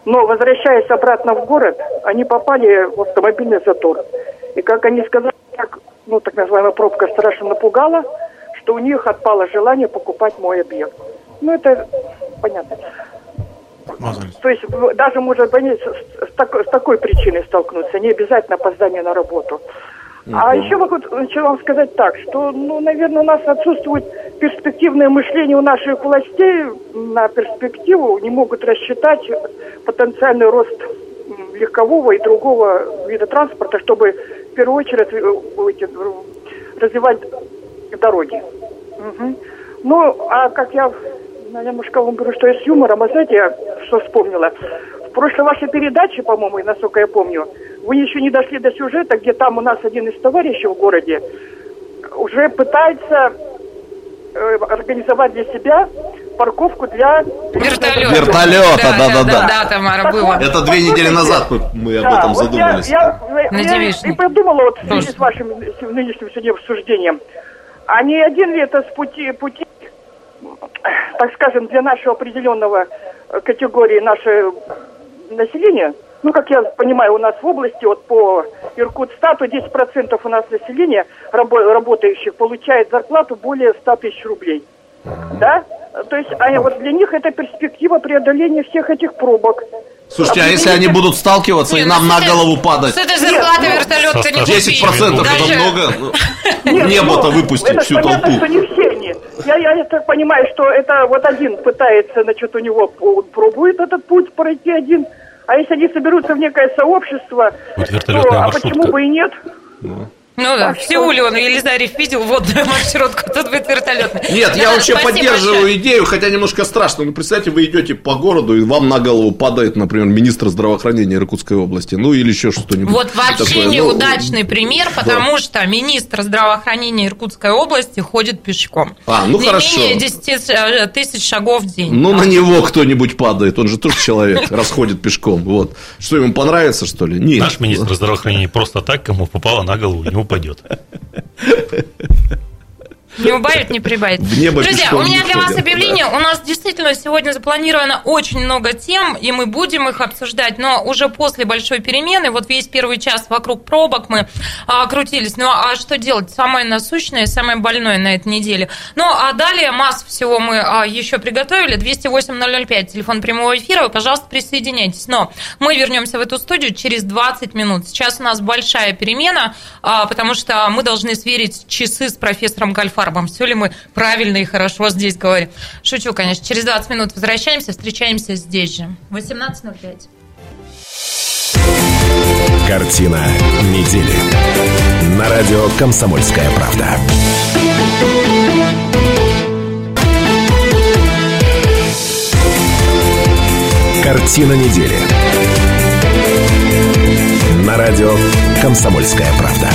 Но возвращаясь обратно в город, они попали в автомобильный затор. И как они сказали, так, ну так называемая пробка страшно напугала, что у них отпало желание покупать мой объект. Ну это понятно. То есть даже может быть с, такой, с такой причиной столкнуться, не обязательно опоздание на работу. А еще могу вам сказать так, что, ну, наверное, у нас отсутствует перспективное мышление у наших властей на перспективу, не могут рассчитать потенциальный рост легкового и другого вида транспорта, чтобы в первую очередь развивать дороги. Угу. Ну, а как я, я немножко вам говорю, что я с юмором, а знаете, я что вспомнила? В прошлой вашей передаче, по-моему, насколько я помню, вы еще не дошли до сюжета, где там у нас один из товарищей в городе уже пытается э, организовать для себя парковку для
вертолета.
Вертолета, да, да, да.
Да, да, Тамара, было.
Это две недели назад мы, мы об этом задумались.
Я, я, я, и подумала вот в связи с вашим нынешним сегодня обсуждением, а не один ли это с пути, пути, так скажем, для нашего определенного категории наше населения, ну, как я понимаю, у нас в области, вот по Иркутстату 10% у нас населения работающих получает зарплату более 100 тысяч рублей. Да? То есть, а вот для них это перспектива преодоления всех этих пробок.
Слушайте, а, а если они будут сталкиваться Нет, и нам ну, на голову падать? С
этой зарплаты вертолет не
10% это много. Ну, небо-то ну, выпустить всю толпу.
что не все они. Я, я так понимаю, что это вот один пытается, значит, у него пробует этот путь пройти один, а если они соберутся в некое сообщество, вот то а почему бы и нет?
Ну. Ну да, в Сеуле он Елизарев видел водную маршрутку, тут будет вертолетный.
Нет, я вообще поддерживаю идею, хотя немножко страшно. Ну, представьте, вы идете по городу, и вам на голову падает, например, министр здравоохранения Иркутской области, ну или еще что-нибудь.
Вот вообще такое. Ну, неудачный ну, пример, потому да. что министр здравоохранения Иркутской области ходит пешком.
А, ну Не хорошо.
менее 10 э, тысяч шагов в день.
Ну, на него кто-нибудь падает, он же тоже человек, расходит пешком. Вот. Что, ему понравится, что ли?
Нет. Наш министр здравоохранения просто так, кому попало на голову, ему упадет.
Не убавит, не прибавит. Друзья, у меня для вас объявление. У нас действительно сегодня запланировано очень много тем, и мы будем их обсуждать, но уже после большой перемены, вот весь первый час вокруг пробок мы а, крутились. Ну, а что делать? Самое насущное, самое больное на этой неделе. Ну, а далее масс всего мы а, еще приготовили. 208-005, телефон прямого эфира. Вы, пожалуйста, присоединяйтесь. Но мы вернемся в эту студию через 20 минут. Сейчас у нас большая перемена, а, потому что мы должны сверить часы с профессором Гальфа фарбам. Все ли мы правильно и хорошо здесь говорим? Шучу, конечно. Через 20 минут возвращаемся, встречаемся здесь же. 18.05.
Картина недели. На радио «Комсомольская правда». Картина недели. На радио «Комсомольская правда».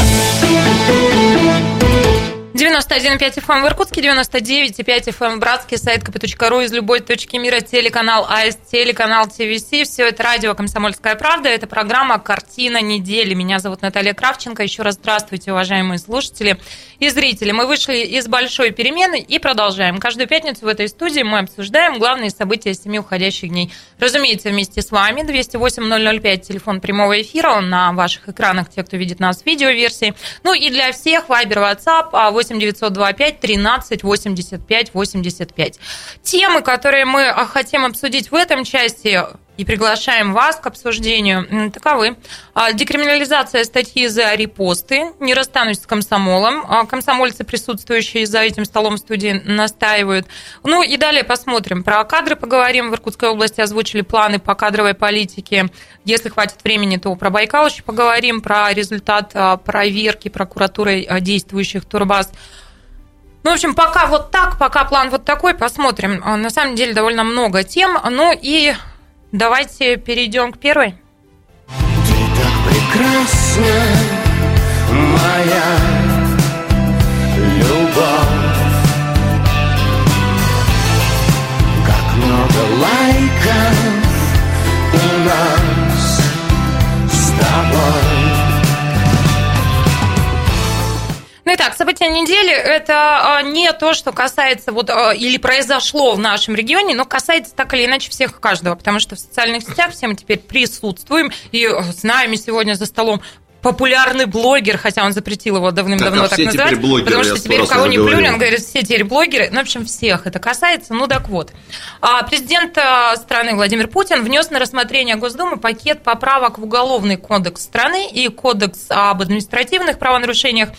91,5 FM эм в Иркутске, 99,5 FM в Братске, сайт kp.ru из любой точки мира, телеканал АС, телеканал ТВС. Все это радио «Комсомольская правда». Это программа «Картина недели». Меня зовут Наталья Кравченко. Еще раз здравствуйте, уважаемые слушатели и зрители. Мы вышли из большой перемены и продолжаем. Каждую пятницу в этой студии мы обсуждаем главные события семи уходящих дней. Разумеется, вместе с вами 208-005, телефон прямого эфира, он на ваших экранах, те, кто видит нас в видеоверсии. Ну и для всех, Вайбер, WhatsApp, 8 925 13 85 85. Темы, которые мы хотим обсудить в этом части, и приглашаем вас к обсуждению. Таковы. А, декриминализация статьи за репосты. Не расстанусь с комсомолом. А, комсомольцы, присутствующие за этим столом в студии, настаивают. Ну и далее посмотрим. Про кадры поговорим. В Иркутской области озвучили планы по кадровой политике. Если хватит времени, то про Байкал еще поговорим. Про результат а, проверки прокуратурой действующих турбаз. Ну, в общем, пока вот так, пока план вот такой, посмотрим. На самом деле довольно много тем. Ну и Давайте перейдем к первой. Ты так
прекрасна моя любовь.
Ну итак, события недели – это а, не то, что касается вот а, или произошло в нашем регионе, но касается так или иначе всех и каждого, потому что в социальных сетях все мы теперь присутствуем и с нами сегодня за столом популярный блогер, хотя он запретил его давным-давно так, а так называть, блогеры, потому что теперь у кого не плюнь, он говорит, все теперь блогеры, ну, в общем, всех это касается, ну, так вот. Президент страны Владимир Путин внес на рассмотрение Госдумы пакет поправок в Уголовный кодекс страны и Кодекс об административных правонарушениях,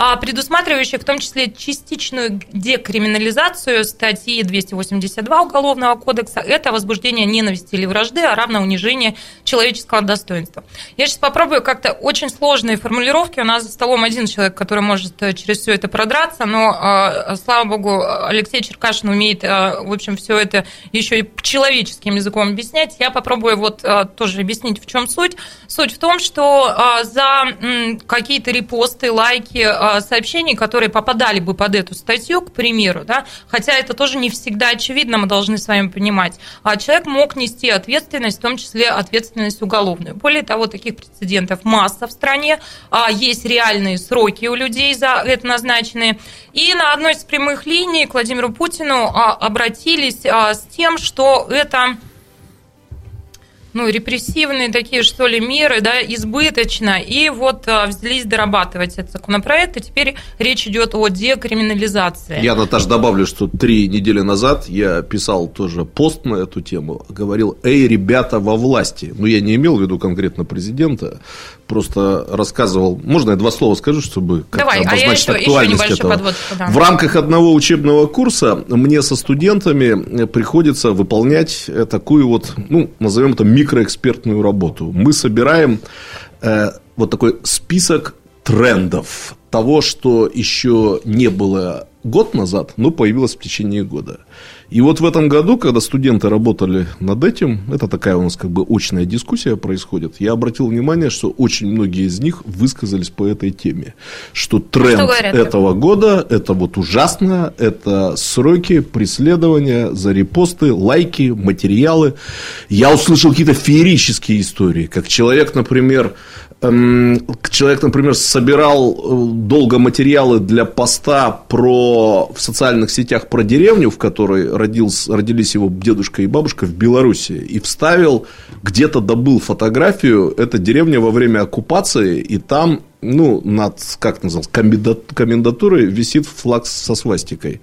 а, предусматривающих в том числе частичную декриминализацию статьи 282 Уголовного кодекса. Это возбуждение ненависти или вражды, а равно унижение человеческого достоинства. Я сейчас попробую как-то очень сложные формулировки. У нас за столом один человек, который может э, через все это продраться, но, а, слава богу, Алексей Черкашин умеет, а, в общем, все это еще и человеческим языком объяснять. Я попробую вот тоже объяснить, в чем суть. Суть в том, что за какие-то репосты, лайки, Э, сообщений, которые попадали бы под эту статью, к примеру, да, хотя это тоже не всегда очевидно, мы должны с вами понимать, а человек мог нести ответственность, в том числе ответственность уголовную. Более того, таких прецедентов масса в стране, а есть реальные сроки у людей за это назначенные. И на одной из прямых линий к Владимиру Путину а, обратились а, с тем, что это ну, репрессивные такие, что ли, меры, да, избыточно, и вот а, взялись дорабатывать этот законопроект, и теперь речь идет о декриминализации.
Я, Наташа, добавлю, что три недели назад я писал тоже пост на эту тему, говорил, эй, ребята во власти, ну, я не имел в виду конкретно президента, просто рассказывал, можно я два слова скажу, чтобы
Давай, обозначить а я еще, актуальность еще этого. Подводку,
да. В рамках одного учебного курса мне со студентами приходится выполнять такую вот, ну, назовем это микроэкспертную работу. Мы собираем э, вот такой список трендов того, что еще не было год назад, но появилось в течение года. И вот в этом году, когда студенты работали над этим, это такая у нас как бы очная дискуссия происходит, я обратил внимание, что очень многие из них высказались по этой теме, что тренд что этого года – это вот ужасно, это сроки преследования за репосты, лайки, материалы. Я услышал какие-то феерические истории, как человек, например, человек, например, собирал э, долго материалы для поста про, в социальных сетях про деревню, в которой родился, родились его дедушка и бабушка в Беларуси, и вставил, где-то добыл фотографию, это деревня во время оккупации, и там ну, над, как называлось, комендатурой висит флаг со свастикой.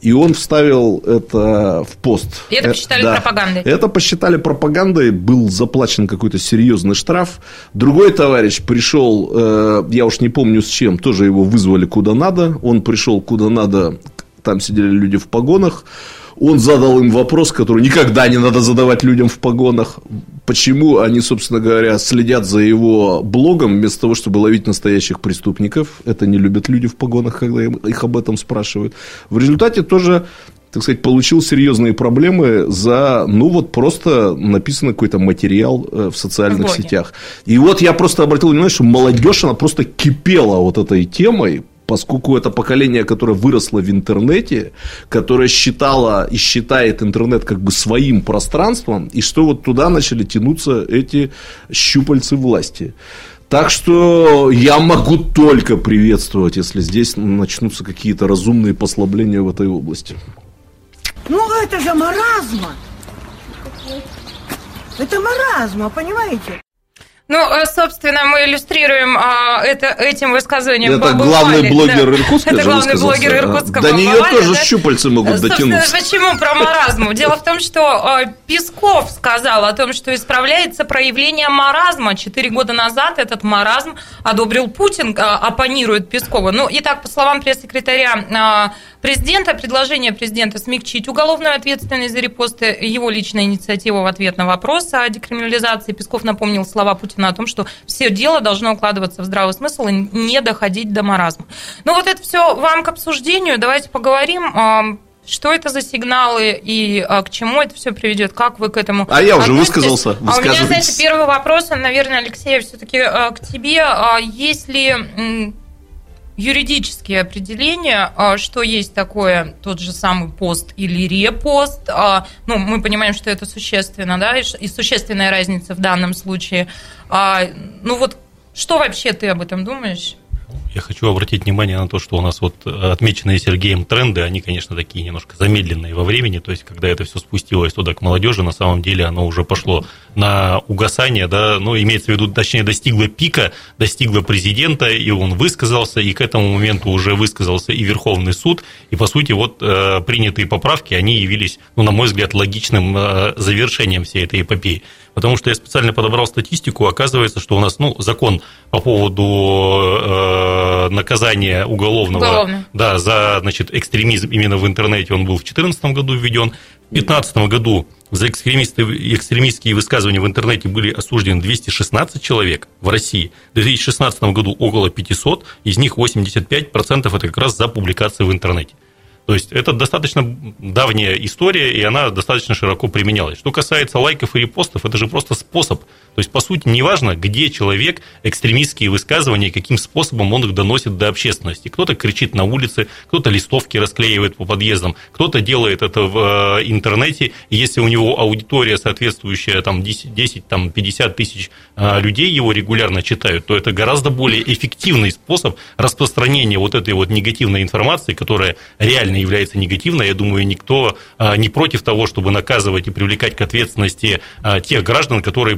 И он вставил это в пост.
И это посчитали да. пропагандой.
Это посчитали пропагандой, был заплачен какой-то серьезный штраф. Другой товарищ пришел, э, я уж не помню с чем, тоже его вызвали куда надо. Он пришел куда надо, там сидели люди в погонах. Он задал им вопрос, который никогда не надо задавать людям в погонах. Почему они, собственно говоря, следят за его блогом, вместо того, чтобы ловить настоящих преступников. Это не любят люди в погонах, когда их об этом спрашивают. В результате тоже так сказать, получил серьезные проблемы за, ну, вот просто написано какой-то материал э, в социальных в сетях. И вот я просто обратил внимание, что молодежь, она просто кипела вот этой темой, поскольку это поколение, которое выросло в интернете, которое считало и считает интернет как бы своим пространством, и что вот туда начали тянуться эти щупальцы власти. Так что я могу только приветствовать, если здесь начнутся какие-то разумные послабления в этой области.
Ну, это же маразма. Это маразма, понимаете?
Ну, э, собственно, мы иллюстрируем а, это, этим высказыванием.
Это главный блогер да. Иркутска.
Это главный блогер Иркутска.
До нее тоже да? щупальцы могут дотянуться.
Почему про маразму? Дело в том, что э, Песков сказал о том, что исправляется проявление маразма. Четыре года назад этот маразм одобрил Путин, э, оппонирует Пескову. Ну, и так, по словам пресс-секретаря президента, предложение президента смягчить уголовную ответственность за репосты, его личная инициатива в ответ на вопрос о декриминализации. Песков напомнил слова Путина на том, что все дело должно укладываться в здравый смысл и не доходить до маразма. Ну вот это все вам к обсуждению. Давайте поговорим что это за сигналы и а, к чему это все приведет, как вы к этому
А я уже высказался,
А у меня, знаете, первый вопрос, наверное, Алексей, все-таки а, к тебе. А, есть ли юридические определения, а, что есть такое тот же самый пост или репост. А, ну, мы понимаем, что это существенно, да, и существенная разница в данном случае. А, ну вот, что вообще ты об этом думаешь?
Я хочу обратить внимание на то, что у нас вот отмеченные Сергеем тренды, они, конечно, такие немножко замедленные во времени, то есть, когда это все спустилось туда к молодежи, на самом деле оно уже пошло на угасание, да, ну, имеется в виду, точнее, достигло пика, достигло президента, и он высказался, и к этому моменту уже высказался и Верховный суд, и, по сути, вот э, принятые поправки, они явились, ну, на мой взгляд, логичным э, завершением всей этой эпопеи потому что я специально подобрал статистику, оказывается, что у нас ну, закон по поводу э, наказания уголовного
Уголовно.
да, за значит, экстремизм именно в интернете, он был в 2014 году введен. В 2015 году за экстремистские высказывания в интернете были осуждены 216 человек в России. В 2016 году около 500, из них 85% это как раз за публикации в интернете. То есть это достаточно давняя история, и она достаточно широко применялась. Что касается лайков и репостов, это же просто способ. То есть, по сути, неважно, где человек экстремистские высказывания, каким способом он их доносит до общественности. Кто-то кричит на улице, кто-то листовки расклеивает по подъездам, кто-то делает это в э, интернете, если у него аудитория соответствующая, там, 10, 10 там, 50 тысяч э, людей его регулярно читают, то это гораздо более эффективный способ распространения вот этой вот негативной информации, которая реально является негативной. Я думаю, никто а, не против того, чтобы наказывать и привлекать к ответственности тех граждан, которые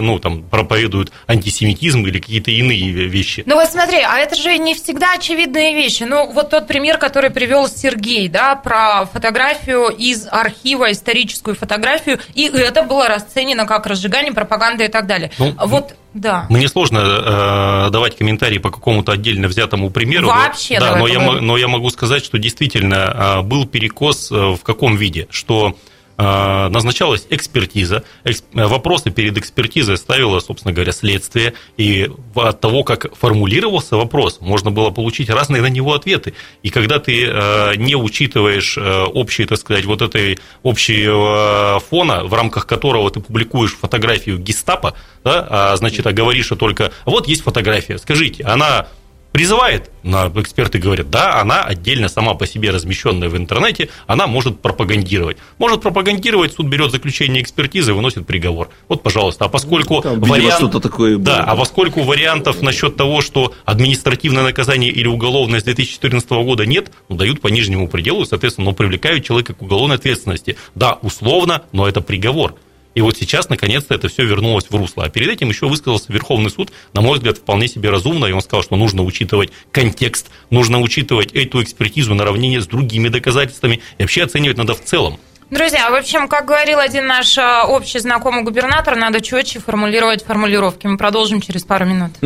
ну, там, проповедуют антисемитизм или какие-то иные вещи.
Ну вот смотри, а это же не всегда очевидные вещи. Ну вот тот пример, который привел Сергей, да, про фотографию из архива, историческую фотографию, и это было расценено как разжигание пропаганды и так далее. Ну, вот да.
Мне сложно э, давать комментарии по какому-то отдельно взятому примеру.
Вообще,
но, да, но я, но я могу сказать, что действительно э, был перекос э, в каком виде, что назначалась экспертиза. Вопросы перед экспертизой ставило, собственно говоря, следствие. И от того, как формулировался вопрос, можно было получить разные на него ответы. И когда ты э, не учитываешь э, общий, так сказать, вот этой общего фона, в рамках которого ты публикуешь фотографию гестапо, да, а, значит, а говоришь, что только вот есть фотография, скажите, она призывает, на эксперты говорят, да, она отдельно сама по себе размещенная в интернете, она может пропагандировать. Может пропагандировать, суд берет заключение экспертизы, выносит приговор. Вот, пожалуйста. А поскольку
Там, вариант... что-то такое
было. Да, а поскольку вариантов насчет того, что административное наказание или уголовное с 2014 года нет, ну, дают по нижнему пределу, соответственно, но привлекают человека к уголовной ответственности. Да, условно, но это приговор. И вот сейчас, наконец-то, это все вернулось в русло. А перед этим еще высказался Верховный суд, на мой взгляд, вполне себе разумно, и он сказал, что нужно учитывать контекст, нужно учитывать эту экспертизу наравне с другими доказательствами, и вообще оценивать надо в целом.
Друзья, в общем, как говорил один наш а, общий знакомый губернатор, надо четче формулировать формулировки. Мы продолжим через пару минут.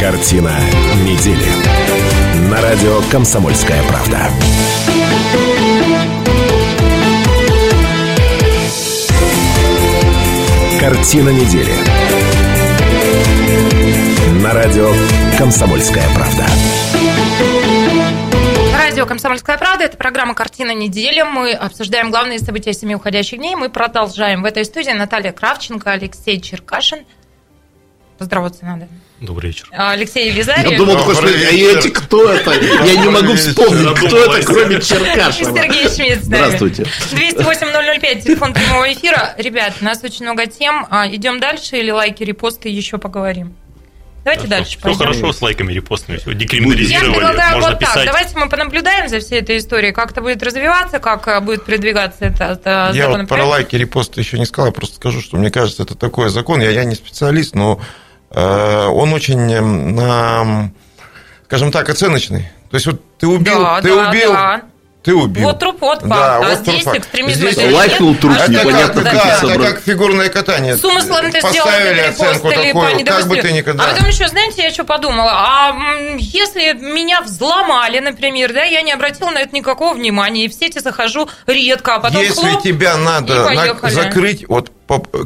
Картина недели. На радио «Комсомольская правда». Картина недели. На радио «Комсомольская правда».
Радио «Комсомольская правда» – это программа «Картина недели». Мы обсуждаем главные события семи уходящих дней. Мы продолжаем. В этой студии Наталья Кравченко, Алексей Черкашин. Поздороваться надо.
Добрый вечер.
Алексей Визарий.
Я думал, такой, что эти кто это? Я не могу вспомнить, кто это, кроме Черкашина.
Сергей Шмидт.
Здравствуйте.
208-005, телефон прямого эфира. Ребят, у нас очень много тем. А, идем дальше или лайки, репосты еще поговорим? Давайте
да,
дальше
все, пойдем. Хорошо с лайками, репостами, все декриминализировали, Я предлагаю можно
вот
писать.
так, давайте мы понаблюдаем за всей этой историей, как это будет развиваться, как э, будет продвигаться это, это
Я вот про лайки, репосты еще не сказал, я просто скажу, что мне кажется, это такой закон, я, я не специалист, но Э, он очень, эм, скажем так, оценочный. То есть вот ты убил, да, ты да, убил, да. ты убил.
Вот труп, вот факт. Да, а вот здесь факт. экстремизм
здесь это лайкнул труп, а непонятно,
как, да, это как фигурное катание.
С умыслом ты сделал оценку такую, как бы ты никогда. А потом еще, знаете, я что подумала? А если меня взломали, например, да, я не обратила на это никакого внимания, и в сети захожу редко, а потом
Если
хлоп,
тебя надо закрыть, вот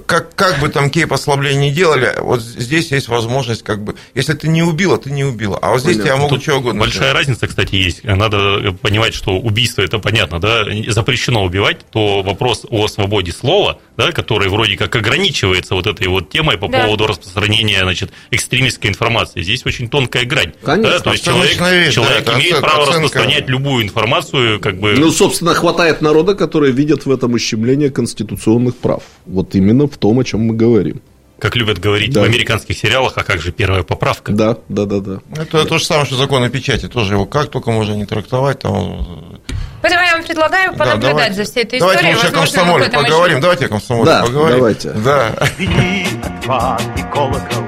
как, как бы там какие послабления не делали, вот здесь есть возможность, как бы, если ты не убила, ты не убила. А вот здесь понятно. тебя могут Тут что угодно.
Большая сделать. разница, кстати, есть. Надо понимать, что убийство это понятно, да, запрещено убивать, то вопрос о свободе слова, да, который вроде как ограничивается вот этой вот темой по да. поводу распространения, значит, экстремистской информации. Здесь очень тонкая грань. Конечно. Да? То есть человек, вещь, человек да, имеет право оценка. распространять любую информацию, как бы.
Ну, собственно, хватает народа, которые видят в этом ущемление конституционных прав. Вот именно в том, о чем мы говорим
как любят говорить да. в американских сериалах, а как же первая поправка?
Да, да, да, да.
Это то же самое, что закон о печати. Тоже его как только можно не трактовать, там...
Поэтому я вам предлагаю понаблюдать да, за всей этой давайте историей.
Давайте лучше о комсомоле поговорим. Еще... Давайте о комсомоле
да,
поговорим.
давайте.
Да.
и колокол,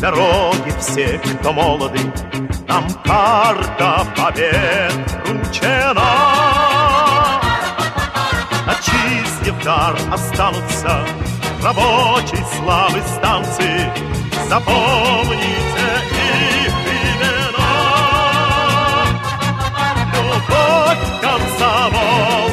дороги все, кто молоды, там карта побед вручена. Очистив дар останутся рабочей славы станции. Запомните их имена. Любовь, комсомол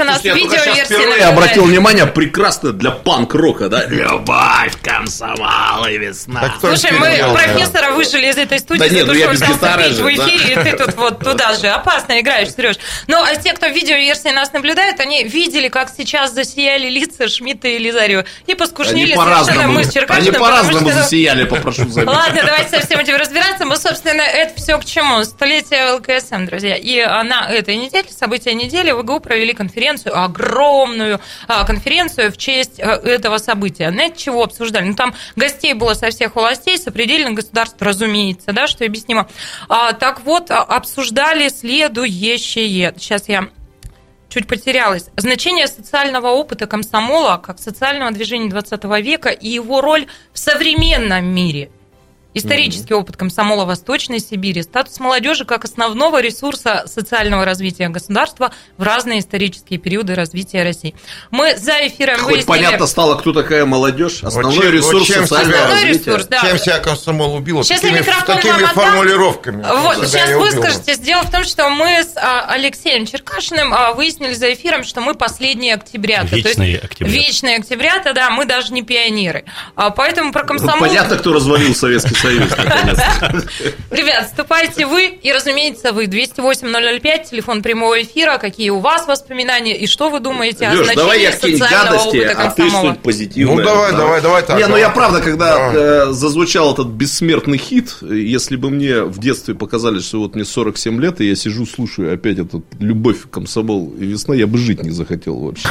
кто нас Слушайте, видеоверсии
Я обратил внимание, прекрасно для панк-рока, да? Любовь, комсомол и весна.
Слушай, мы делал, профессора да. выжили из этой студии, да нет, ну без гитары же, в эфире, да. и ты тут вот туда же. Опасно играешь, Сереж. Ну, а те, кто в видеоверсии нас наблюдает, они видели, как сейчас засияли лица Шмидта и Лизарева. И поскушнили
совершенно мы с Черкашиным. Они по-разному что... засияли, попрошу заметить.
Ладно, давайте со всем этим разбираться. Мы, собственно, это все к чему? Столетие ЛКСМ, друзья. И на этой неделе, события недели, в ИГУ провели конференцию конференцию, огромную а, конференцию в честь э, этого события. Знаете, чего обсуждали? Ну, там гостей было со всех властей, сопредельных государств, разумеется, да, что объяснимо. А, так вот, а, обсуждали следующее. Сейчас я чуть потерялась. Значение социального опыта комсомола как социального движения 20 века и его роль в современном мире – Исторический mm-hmm. опыт комсомола Восточной Сибири, статус молодежи как основного ресурса социального развития государства в разные исторические периоды развития России. Мы за эфиром
Хоть выяснили... понятно стало, кто такая молодежь, основной вот чем, ресурс вот чем социального себя, развития. Ресурс,
да. Чем себя комсомол убил? Сейчас такими, такими формулировками.
Вот, сейчас выскажитесь. Дело в том, что мы с а, Алексеем Черкашиным а, выяснили за эфиром, что мы последние октябрята.
Вечные октябрята.
Вечные октябрята, да, мы даже не пионеры. А, поэтому про комсомол...
Понятно, кто развалил Советский Союз,
Ребят, вступайте вы и, разумеется, вы. 208-005, телефон прямого эфира. Какие у вас воспоминания и что вы думаете
о значении давай я социального опыта а ты что позитивное.
Ну, давай, давай, давай так.
Не, ну я правда, когда э, зазвучал этот бессмертный хит, если бы мне в детстве показали, что вот мне 47 лет, и я сижу, слушаю опять этот «Любовь, комсомол и весна», я бы жить не захотел вообще.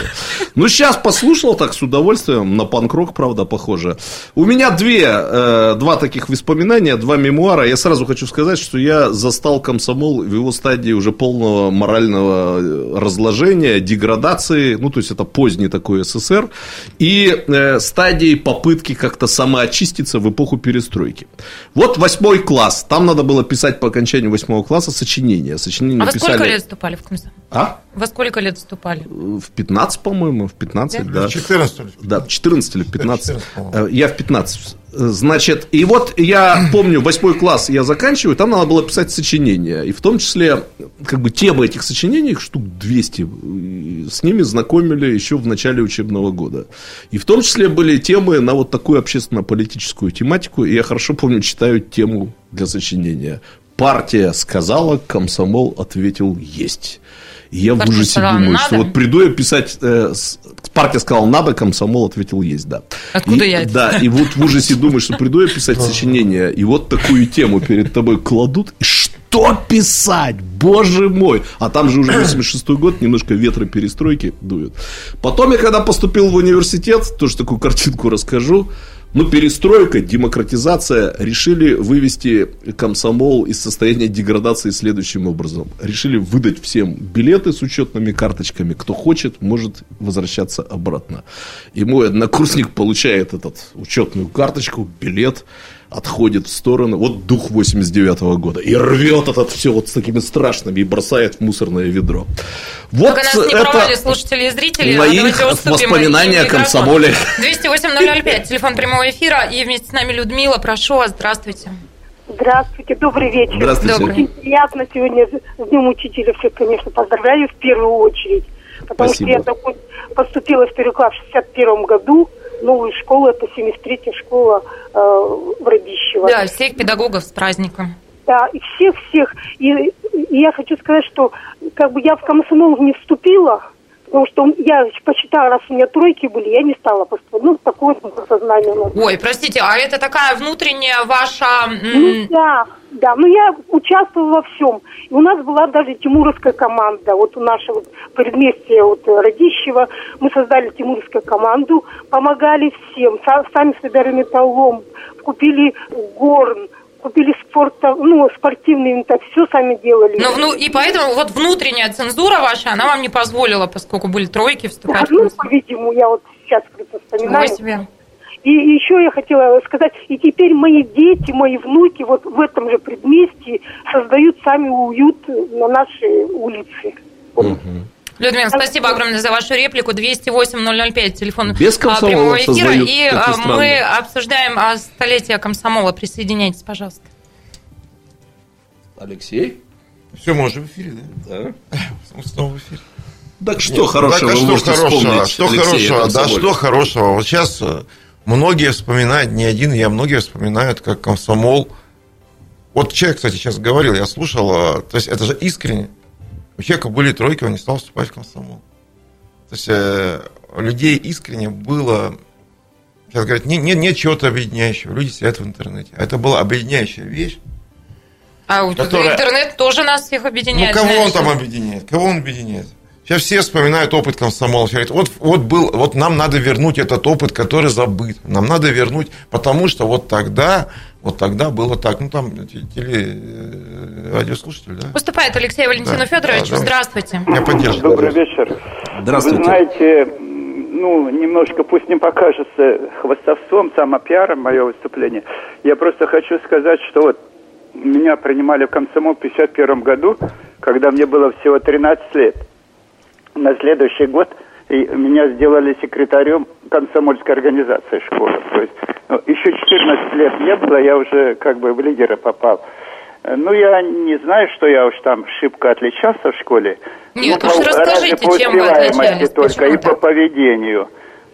Ну, сейчас послушал так с удовольствием, на панк-рок, правда, похоже. У меня две, э, два таких воспоминания два мемуара. Я сразу хочу сказать, что я застал комсомол в его стадии уже полного морального э, разложения, деградации, ну, то есть это поздний такой СССР, и э, стадии попытки как-то самоочиститься в эпоху перестройки. Вот восьмой класс, там надо было писать по окончанию восьмого класса сочинение. сочинение
а писали... сколько лет вступали в комсомол?
А?
Во сколько лет вступали?
В 15, по-моему, в 15, да. да. В
14
Да, в 14 или в 15. 14, я в 15 Значит, и вот я помню, восьмой класс я заканчиваю, там надо было писать сочинения. И в том числе, как бы, темы этих сочинений, штук 200, с ними знакомили еще в начале учебного года. И в том числе были темы на вот такую общественно-политическую тематику. И я хорошо помню, читаю тему для сочинения. Партия сказала, комсомол ответил «есть». И я в ужасе думаю, надо? что вот приду я писать, э, партия сказала надо, комсомол ответил есть, да.
Откуда
и,
я
Да, и вот в ужасе думаю, что приду я писать сочинение, и вот такую тему перед тобой кладут, и что писать, боже мой. А там же уже 86 год, немножко ветра перестройки дует. Потом я, когда поступил в университет, тоже такую картинку расскажу, ну, перестройка, демократизация решили вывести комсомол из состояния деградации следующим образом. Решили выдать всем билеты с учетными карточками. Кто хочет, может возвращаться обратно. И мой однокурсник получает этот учетную карточку, билет отходит в сторону, вот дух 89 -го года, и рвет этот все вот с такими страшными и бросает в мусорное ведро.
Вот Только нас не это провали слушатели и зрители.
Моих воспоминания о комсомоле.
208-005, телефон прямого эфира, и вместе с нами Людмила, прошу вас, здравствуйте.
Здравствуйте, добрый вечер.
Здравствуйте.
Очень приятно сегодня с Днем Учителя все, конечно, поздравляю в первую очередь. Потому Спасибо. что я поступила в первый класс в 61 году, новую школу, это 73-я школа э, в Радищево.
Да, всех педагогов с праздником.
Да, и всех-всех. И, и я хочу сказать, что как бы я в комсомол не вступила, Потому что я посчитала, раз у меня тройки были, я не стала поступать. Ну, такое сознание.
Ой, простите, а это такая внутренняя ваша...
Ну, да, да. Ну, я участвовала во всем. И у нас была даже тимуровская команда. Вот у нашего предместья вот, Радищева мы создали тимуровскую команду, помогали всем. Сами собирали металлом, купили горн, купили спорта, ну, спортивные, так все сами делали.
Но, ну, и поэтому вот внутренняя цензура ваша, она вам не позволила, поскольку были тройки вступать
да, ну, по-видимому, я вот сейчас как-то вспоминаю. себе. И еще я хотела сказать, и теперь мои дети, мои внуки вот в этом же предместье создают сами уют на нашей улице.
Угу. Людмила, спасибо огромное за вашу реплику. 208-005, телефон
Без прямого эфира.
И а, мы обсуждаем а, столетие комсомола. Присоединяйтесь, пожалуйста.
Алексей?
Все, мы уже в эфире, да?
Да.
Снова в эфире.
Так что Нет, хорошего так,
а что хорошего, что хорошего, да, что хорошего. Вот сейчас э, многие вспоминают, не один я, многие вспоминают, как комсомол. Вот человек, кстати, сейчас говорил, я слушал, э, то есть это же искренне. У человека были тройки, он не стал вступать в комсомол. То есть э, людей искренне было, сейчас говорят, нет, нет, нет чего-то объединяющего. Люди сидят в интернете. Это была объединяющая вещь.
А вот которая... интернет тоже нас всех объединяет.
Ну, кого знаешь? он там объединяет? Кого он объединяет? Сейчас все вспоминают опыт комсомола. Говорят, вот, вот, был, вот нам надо вернуть этот опыт, который забыт. Нам надо вернуть, потому что вот тогда, вот тогда было так. Ну, там теле, э, радиослушатель, да?
Поступает Алексей Валентину да, Федоровичу. Да, Здравствуйте.
Меня поддержит.
Добрый вечер.
Здравствуйте.
Вы знаете, ну, немножко, пусть не покажется хвостовством, самопиаром мое выступление. Я просто хочу сказать, что вот меня принимали в комсомол в 51 году, когда мне было всего 13 лет на следующий год и меня сделали секретарем комсомольской организации школы. То есть ну, еще 14 лет не было, я уже как бы в лидеры попал. Ну, я не знаю, что я уж там шибко отличался в школе.
Нет, ну, уж расскажите, по чем вы отличались.
только и по поведению.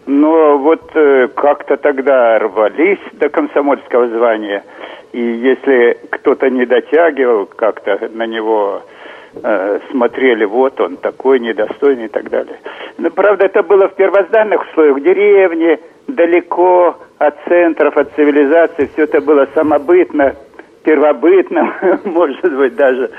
Но вот э, как-то тогда рвались до комсомольского звания. И если кто-то не дотягивал, как-то на него Э, смотрели, вот он такой недостойный и так далее. Но, правда, это было в первозданных условиях, в деревне, далеко от центров, от цивилизации, все это было самобытно, первобытным, может быть, даже.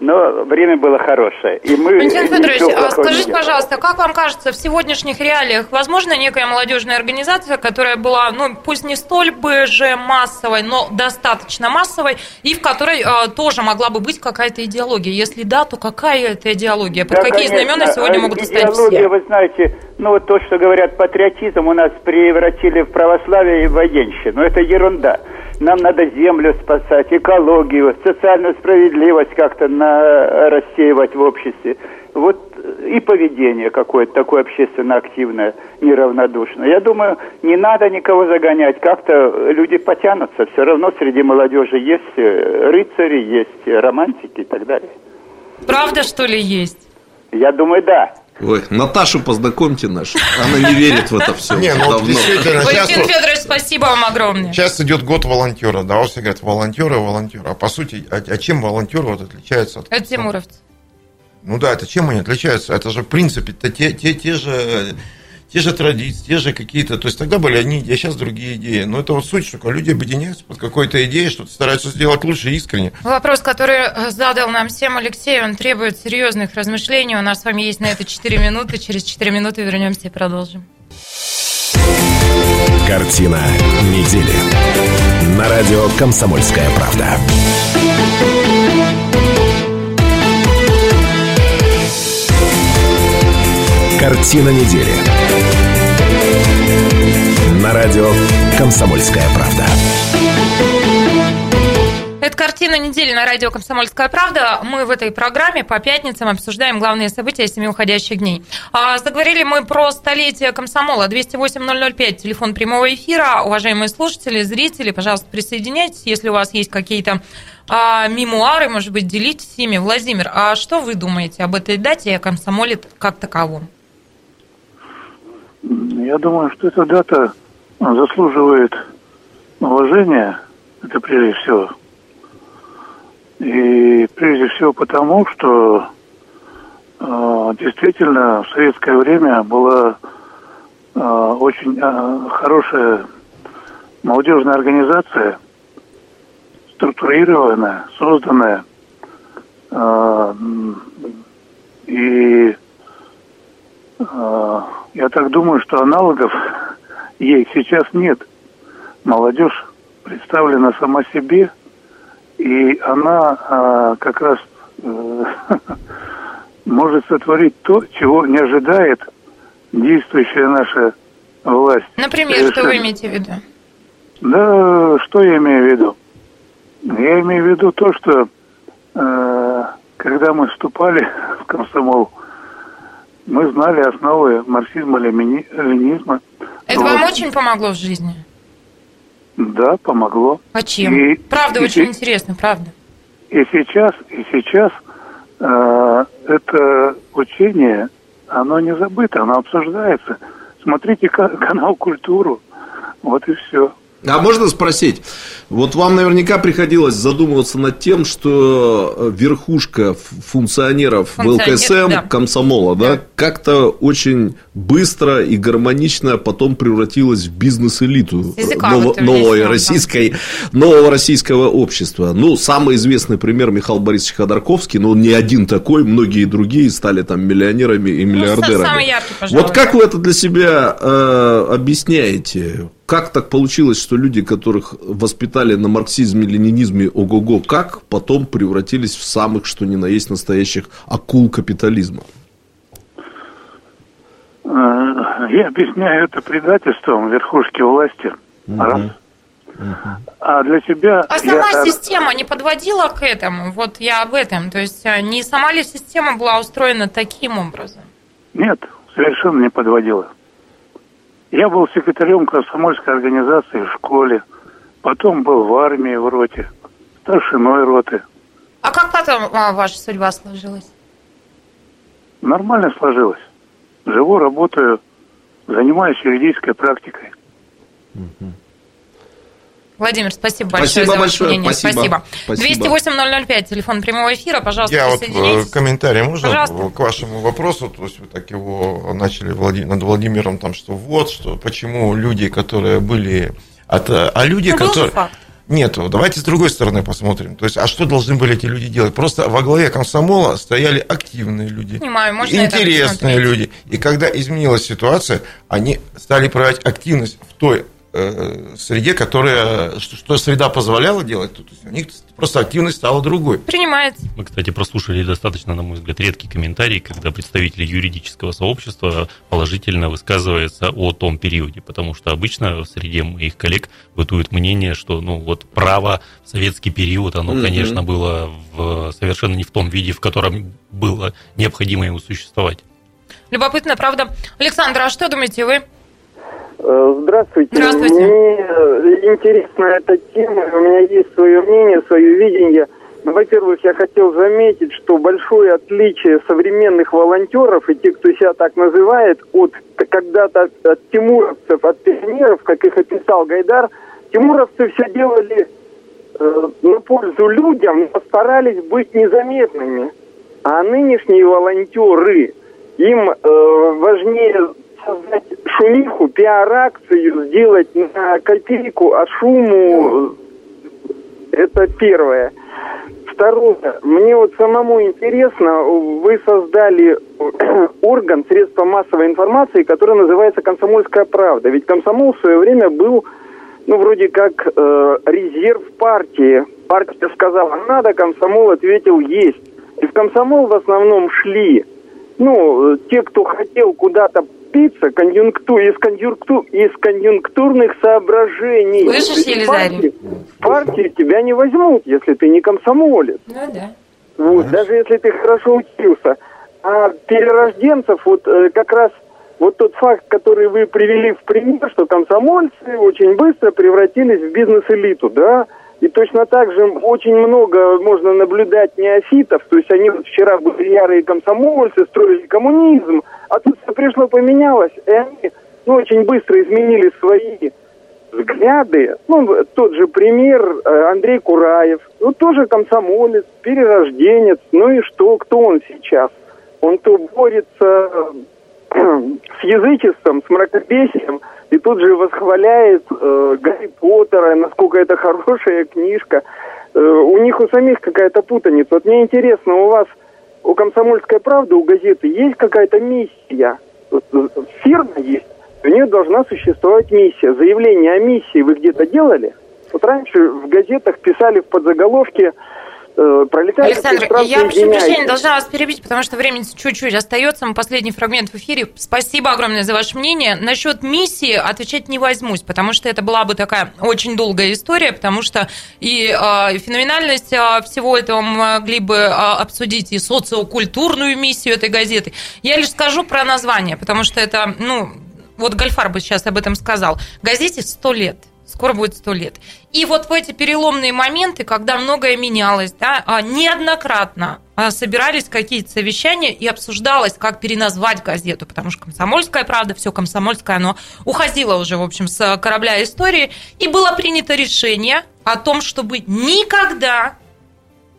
Но время было хорошее. И мы
Валентин Федорович, а скажите, пожалуйста, как вам кажется, в сегодняшних реалиях возможно некая молодежная организация, которая была, ну, пусть не столь бы же массовой, но достаточно массовой, и в которой э, тоже могла бы быть какая-то идеология? Если да, то какая это идеология? Под
да,
какие конечно. знамена сегодня могут стоять все?
вы знаете, ну, вот то, что говорят, патриотизм у нас превратили в православие и военщину. Это ерунда. Нам надо землю спасать, экологию, социальную справедливость как-то на, рассеивать в обществе. Вот и поведение какое-то такое общественно активное, неравнодушное. Я думаю, не надо никого загонять, как-то люди потянутся. Все равно среди молодежи есть э, рыцари, есть романтики и так далее.
Правда, что ли, есть?
Я думаю, да.
Ой, Наташу познакомьте наш. Она не верит в это все.
Не, ну давно. действительно.
Валентин Федорович, спасибо вам огромное.
Сейчас идет год волонтера, да, все говорят, волонтеры, волонтеры. А по сути, а, а чем волонтеры вот отличаются от...
Это Тимуровцы.
Ну да, это чем они отличаются? Это же, в принципе, те, те, те же те же традиции, те же какие-то, то есть тогда были одни идеи, а сейчас другие идеи. Но это вот суть, что люди объединяются под какой-то идеей, что-то стараются сделать лучше искренне.
Вопрос, который э, задал нам всем Алексей, он требует серьезных размышлений. У нас с вами есть на это 4 минуты. Через 4 минуты вернемся и продолжим.
Картина недели. На радио «Комсомольская правда». Картина недели на радио «Комсомольская правда».
Это картина недели на радио «Комсомольская правда». Мы в этой программе по пятницам обсуждаем главные события семи уходящих дней. А, заговорили мы про столетие комсомола. 208-005, телефон прямого эфира. Уважаемые слушатели, зрители, пожалуйста, присоединяйтесь, если у вас есть какие-то а, мемуары, может быть, делитесь ими. Владимир, а что вы думаете об этой дате и о комсомоле как таковом?
Я думаю, что эта дата заслуживает уважения, это прежде всего. И прежде всего потому, что э, действительно в советское время была э, очень э, хорошая молодежная организация, структурированная, созданная. Э, и я так думаю, что аналогов ей сейчас нет. Молодежь представлена сама себе, и она а, как раз а, может сотворить то, чего не ожидает действующая наша власть.
Например, Совершенно. что вы имеете в виду?
Да, что я имею в виду? Я имею в виду то, что э, когда мы вступали в комсомол, мы знали основы марксизма-ленинизма.
Это вот. вам очень помогло в жизни?
Да, помогло.
А чем? И, правда, и, очень и, интересно, правда.
И сейчас, и сейчас э, это учение, оно не забыто, оно обсуждается. Смотрите канал «Культуру», вот и все.
А можно спросить, вот вам наверняка приходилось задумываться над тем, что э, верхушка функционеров Функционер, ВЛКСМ, да. комсомола, да, да. как-то очень быстро и гармонично потом превратилась в бизнес-элиту ново- новой российской, нового российского общества. Ну, самый известный пример Михаил Борисович Ходорковский, но он не один такой, многие другие стали там миллионерами и ну, миллиардерами. Ну, самый яркий, пожалуй. Вот как вы это для себя э, объясняете? Как так получилось, что люди, которых воспитали на марксизме, ленинизме, ого-го, как потом превратились в самых, что ни на есть, настоящих акул капитализма?
Э, я объясняю это предательством верхушки власти. Угу. Раз. Угу. А для.
А сама я... система не подводила к этому? Вот я об этом. То есть э, не сама ли система была устроена таким образом?
Нет, совершенно не подводила. Я был секретарем комсомольской организации в школе, потом был в армии в роте, старшиной роты.
А как потом а, ваша судьба сложилась?
Нормально сложилась. Живу, работаю, занимаюсь юридической практикой.
Угу. Владимир, спасибо большое спасибо за большое. мнение. Спасибо. спасибо. 208-005, телефон прямого эфира, пожалуйста,
Я вот э, комментарий можно пожалуйста. к вашему вопросу, то есть вы так его начали над Владимиром, там, что вот, что почему люди, которые были от, а люди, Это которые... Факт. Нет, давайте с другой стороны посмотрим. То есть, а что должны были эти люди делать? Просто во главе комсомола стояли активные люди,
Понимаю, можно
интересные люди. И когда изменилась ситуация, они стали проявлять активность в той Э, среде, которая, что среда позволяла делать, то есть у них просто активность стала другой.
Принимается.
Мы, кстати, прослушали достаточно, на мой взгляд, редкий комментарий, когда представители юридического сообщества положительно высказываются о том периоде, потому что обычно в среде моих коллег бытует мнение, что ну вот право в советский период, оно, mm-hmm. конечно, было в, совершенно не в том виде, в котором было необходимо ему существовать.
Любопытно, правда. Александр, а что думаете вы?
Э, здравствуйте.
Здравствуйте.
Мне э, интересна эта тема, у меня есть свое мнение, свое видение. Ну, во-первых, я хотел заметить, что большое отличие современных волонтеров и тех, кто себя так называет, от когда-то от, от тимуровцев, от пионеров, как их описал Гайдар, тимуровцы все делали э, на пользу людям, но старались быть незаметными. А нынешние волонтеры, им э, важнее создать шумиху, пиар-акцию, сделать на копейку, а шуму это первое. Второе, мне вот самому интересно, вы создали орган средства массовой информации, который называется «Комсомольская правда». Ведь комсомол в свое время был, ну, вроде как э, резерв партии. Партия сказала «надо», комсомол ответил «есть». И в комсомол в основном шли, ну, те, кто хотел куда-то распиться конъюнкту, из, конъюнкту, из конъюнктурных соображений.
Слышишь, Елизарий?
В партию тебя не возьмут, если ты не комсомолец.
Ну да.
Вот, даже если ты хорошо учился. А перерожденцев, вот э, как раз вот тот факт, который вы привели в пример, что комсомольцы очень быстро превратились в бизнес-элиту, да, и точно так же очень много можно наблюдать неофитов, то есть они вот вчера были ярые комсомольцы, строили коммунизм, а тут все пришло, поменялось, и они ну, очень быстро изменили свои взгляды. Ну, тот же пример э, Андрей Кураев, ну, тоже комсомолец, перерожденец, ну и что, кто он сейчас? Он то борется с язычеством, с мракобесием, и тут же восхваляет э, Гарри Поттера, насколько это хорошая книжка. Э, у них у самих какая-то путаница. Вот мне интересно, у вас у «Комсомольской правды», у газеты есть какая-то миссия? Э, фирма есть, у нее должна существовать миссия. Заявление о миссии вы где-то делали? Вот раньше в газетах писали в подзаголовке пролетает.
Александр, я прошу прощения, должна вас перебить, потому что времени чуть-чуть остается. Мы последний фрагмент в эфире. Спасибо огромное за ваше мнение. Насчет миссии отвечать не возьмусь, потому что это была бы такая очень долгая история, потому что и э, феноменальность э, всего этого могли бы э, обсудить, и социокультурную миссию этой газеты. Я лишь скажу про название, потому что это, ну, вот Гальфар бы сейчас об этом сказал. Газете сто лет скоро будет сто лет. И вот в эти переломные моменты, когда многое менялось, да, а, неоднократно а, собирались какие-то совещания и обсуждалось, как переназвать газету, потому что «Комсомольская правда», все «Комсомольское», оно уходило уже, в общем, с корабля истории, и было принято решение о том, чтобы никогда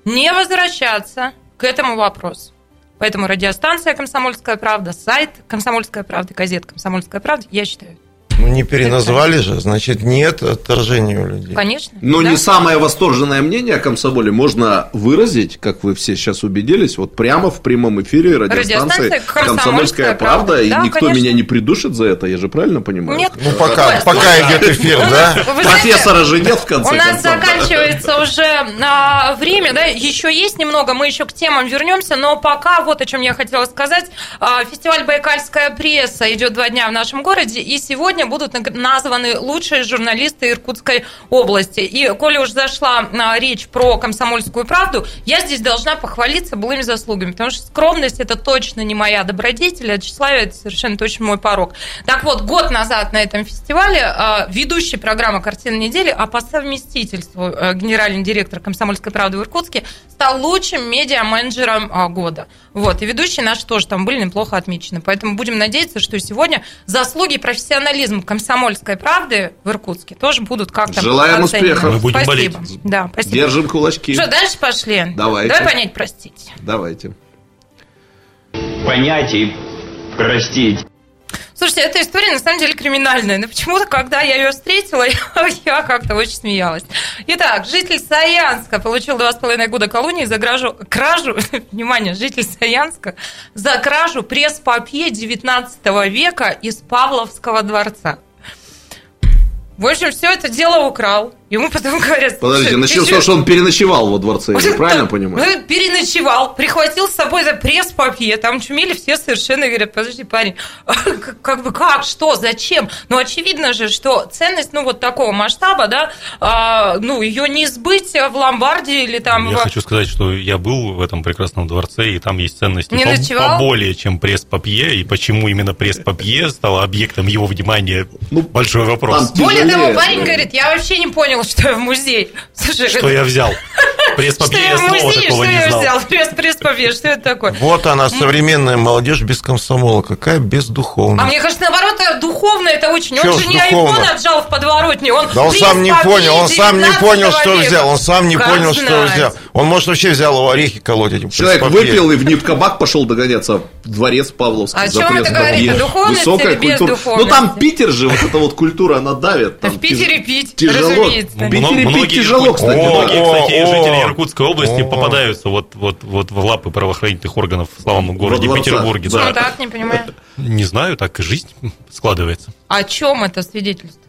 не возвращаться к этому вопросу. Поэтому радиостанция «Комсомольская правда», сайт «Комсомольская правда», газета «Комсомольская правда», я считаю,
ну, не переназвали же, значит, нет отторжения у людей.
Конечно.
Но да. не самое восторженное мнение о комсомоле можно выразить, как вы все сейчас убедились, вот прямо в прямом эфире радиостанции «Комсомольская, «Комсомольская правда», правда. и да, никто конечно. меня не придушит за это, я же правильно понимаю?
Нет.
Ну, пока, Ой, пока идет эфир, да?
Профессора же нет в конце
У нас заканчивается уже а, время, да, еще есть немного, мы еще к темам вернемся, но пока вот о чем я хотела сказать. А, фестиваль «Байкальская пресса» идет два дня в нашем городе, и сегодня будут названы лучшие журналисты Иркутской области. И, коли уж зашла а, речь про комсомольскую правду, я здесь должна похвалиться былыми заслугами, потому что скромность – это точно не моя добродетель, а тщеславие – это совершенно точно мой порог. Так вот, год назад на этом фестивале а, ведущий программы «Картина недели», а по совместительству а, генеральный директор «Комсомольской правды» в Иркутске стал лучшим медиа-менеджером года. Вот, и ведущие наши тоже там были неплохо отмечены. Поэтому будем надеяться, что сегодня заслуги и профессионализм комсомольской правды в Иркутске тоже будут как-то
Желаем успехов.
Мы будем
спасибо.
болеть.
Да, спасибо.
Держим кулачки.
Что, дальше пошли?
Давайте.
Давай понять, простить.
Давайте.
Понять и простить.
Слушайте, эта история на самом деле криминальная, но почему-то, когда я ее встретила, я как-то очень смеялась. Итак, житель Саянска получил два с половиной года колонии за кражу, кражу, внимание, житель Саянска, за кражу пресс-папье 19 века из Павловского дворца. В общем, все это дело украл. Ему потом говорят...
Подождите, начал с того, что он переночевал во дворце, я правильно понимаю?
Переночевал, прихватил с собой за пресс-папье, там чумели все совершенно, говорят, подожди, парень, как бы как, что, зачем? Ну, очевидно же, что ценность, ну, вот такого масштаба, да, а, ну, ее не сбыть в ломбарде или там...
Я хочу сказать, что я был в этом прекрасном дворце, и там есть ценности
не
по- поболее, чем пресс-папье, и почему именно пресс-папье стало объектом его внимания, ну, большой вопрос.
Более того, парень говорит, я вообще не понял, понял, что я в музей.
Слушай, что я взял? Пресс-папье, я слова такого не знал. взял?
Пресс-папье, что это такое?
Вот она, современная молодежь без комсомола. Какая бездуховная.
А мне кажется, наоборот, духовно это очень. Он же не айфон отжал в подворотне. Он
да он сам не понял, он сам не понял, что взял. Он сам не понял, что взял. Он, может, вообще взял его орехи колоть этим
Человек выпил и в ниткабак пошел догоняться дворец Павловский.
О чем это говорит? Духовность Высокая или без культура.
Ну там Питер же, вот эта вот культура, она давит.
В Питере пить,
тяжело. В Питере пить тяжело, кстати.
Многие, кстати, жители Иркутской области попадаются вот, вот, вот в лапы правоохранительных органов в славном городе Петербурге.
Да. так, не понимаю.
Не знаю, так и жизнь складывается.
О чем это свидетельствует?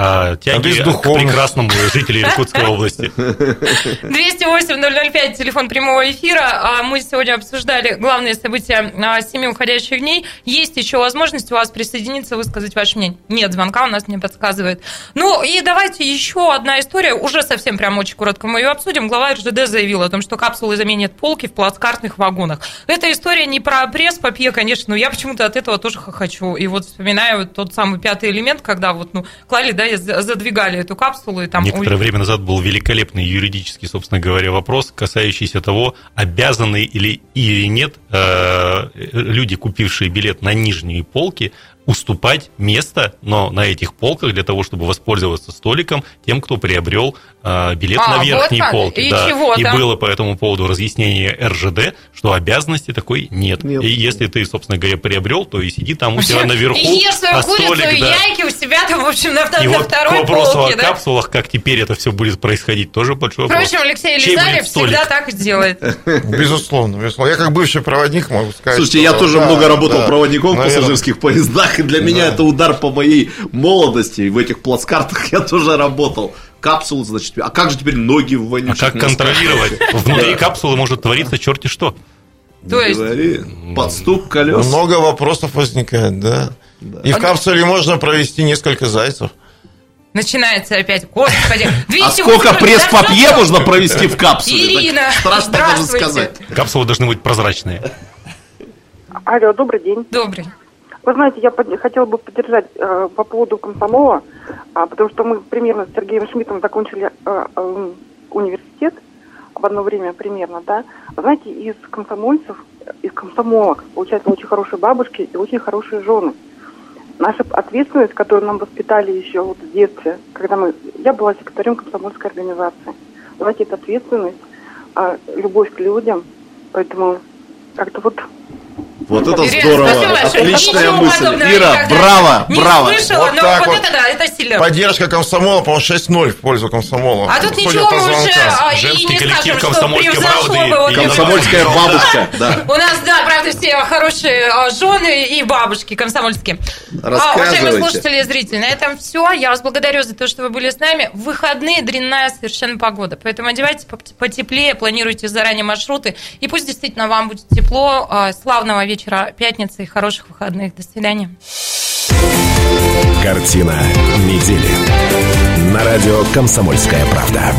А тяги к прекрасному жителю Иркутской области.
208-005, телефон прямого эфира. А мы сегодня обсуждали главные события а, семи уходящих дней. Есть еще возможность у вас присоединиться, высказать ваше мнение. Нет, звонка у нас не подсказывает. Ну и давайте еще одна история, уже совсем прям очень коротко мы ее обсудим. Глава РЖД заявила о том, что капсулы заменят полки в плацкартных вагонах. Эта история не про пресс-папье, конечно, но я почему-то от этого тоже хочу. И вот вспоминаю тот самый пятый элемент, когда вот, ну, клали, да, задвигали эту капсулу. И там...
Некоторое время назад был великолепный юридический, собственно говоря, вопрос, касающийся того, обязаны или, или нет э, люди, купившие билет на нижние полки, уступать место, но на этих полках для того, чтобы воспользоваться столиком тем, кто приобрел э, билет а, на верхней вот полке.
И,
да.
чего
и было по этому поводу разъяснение РЖД, что обязанности такой нет. нет. И если ты, собственно говоря, приобрел, то и сиди там у себя наверху. И
ешь свою а курицу столик, и да. яйки у себя там, в общем, на, и на вот второй
к вопросу
полке.
о да? капсулах, как теперь это все будет происходить, тоже большой
вопрос. Впрочем, Алексей Лизарев всегда так делает.
Безусловно, безусловно. Я как бывший проводник могу сказать.
Слушайте, я тоже много работал проводником в пассажирских поездах, и для меня это удар по моей молодости. В этих плацкартах я тоже работал. Капсулы, значит, а как же теперь ноги в вонючих
А как контролировать? Внутри капсулы может твориться черти что.
То есть... Говори. Подступ колес.
Много вопросов возникает, да. да. И в капсуле можно провести несколько зайцев.
Начинается опять, господи.
А сколько пресс-папье можно провести в капсуле?
Ирина,
Страшно даже сказать.
Капсулы должны быть прозрачные.
Алло, добрый день.
Добрый.
Вы знаете, я под, хотела бы поддержать э, по поводу комсомола, а, потому что мы примерно с Сергеем Шмидтом закончили э, э, университет в одно время примерно, да. Знаете, из комсомольцев, из комсомолок получается очень хорошие бабушки и очень хорошие жены. Наша ответственность, которую нам воспитали еще вот в детстве, когда мы... Я была секретарем комсомольской организации. Знаете, это ответственность, а, любовь к людям, поэтому как-то вот
вот это Ирина, здорово. Отличная мысль. Ира, браво,
не
браво.
Слышала, вот но так вот, вот это да, это сильно.
Поддержка комсомола, по-моему, 6-0 в пользу комсомола.
А тут ничего мы уже а,
Женский
и не
коллектив
скажем,
комсомольской правды.
Комсомольская бабушка, да.
У нас, да, правда, все хорошие а, жены и бабушки комсомольские. А, уважаемые слушатели и зрители, на этом все. Я вас благодарю за то, что вы были с нами. В выходные дрянная совершенно погода, поэтому одевайтесь потеплее, планируйте заранее маршруты, и пусть действительно вам будет тепло. Славного вечера вечера пятницы и хороших выходных. До свидания.
Картина недели. На радио «Комсомольская правда».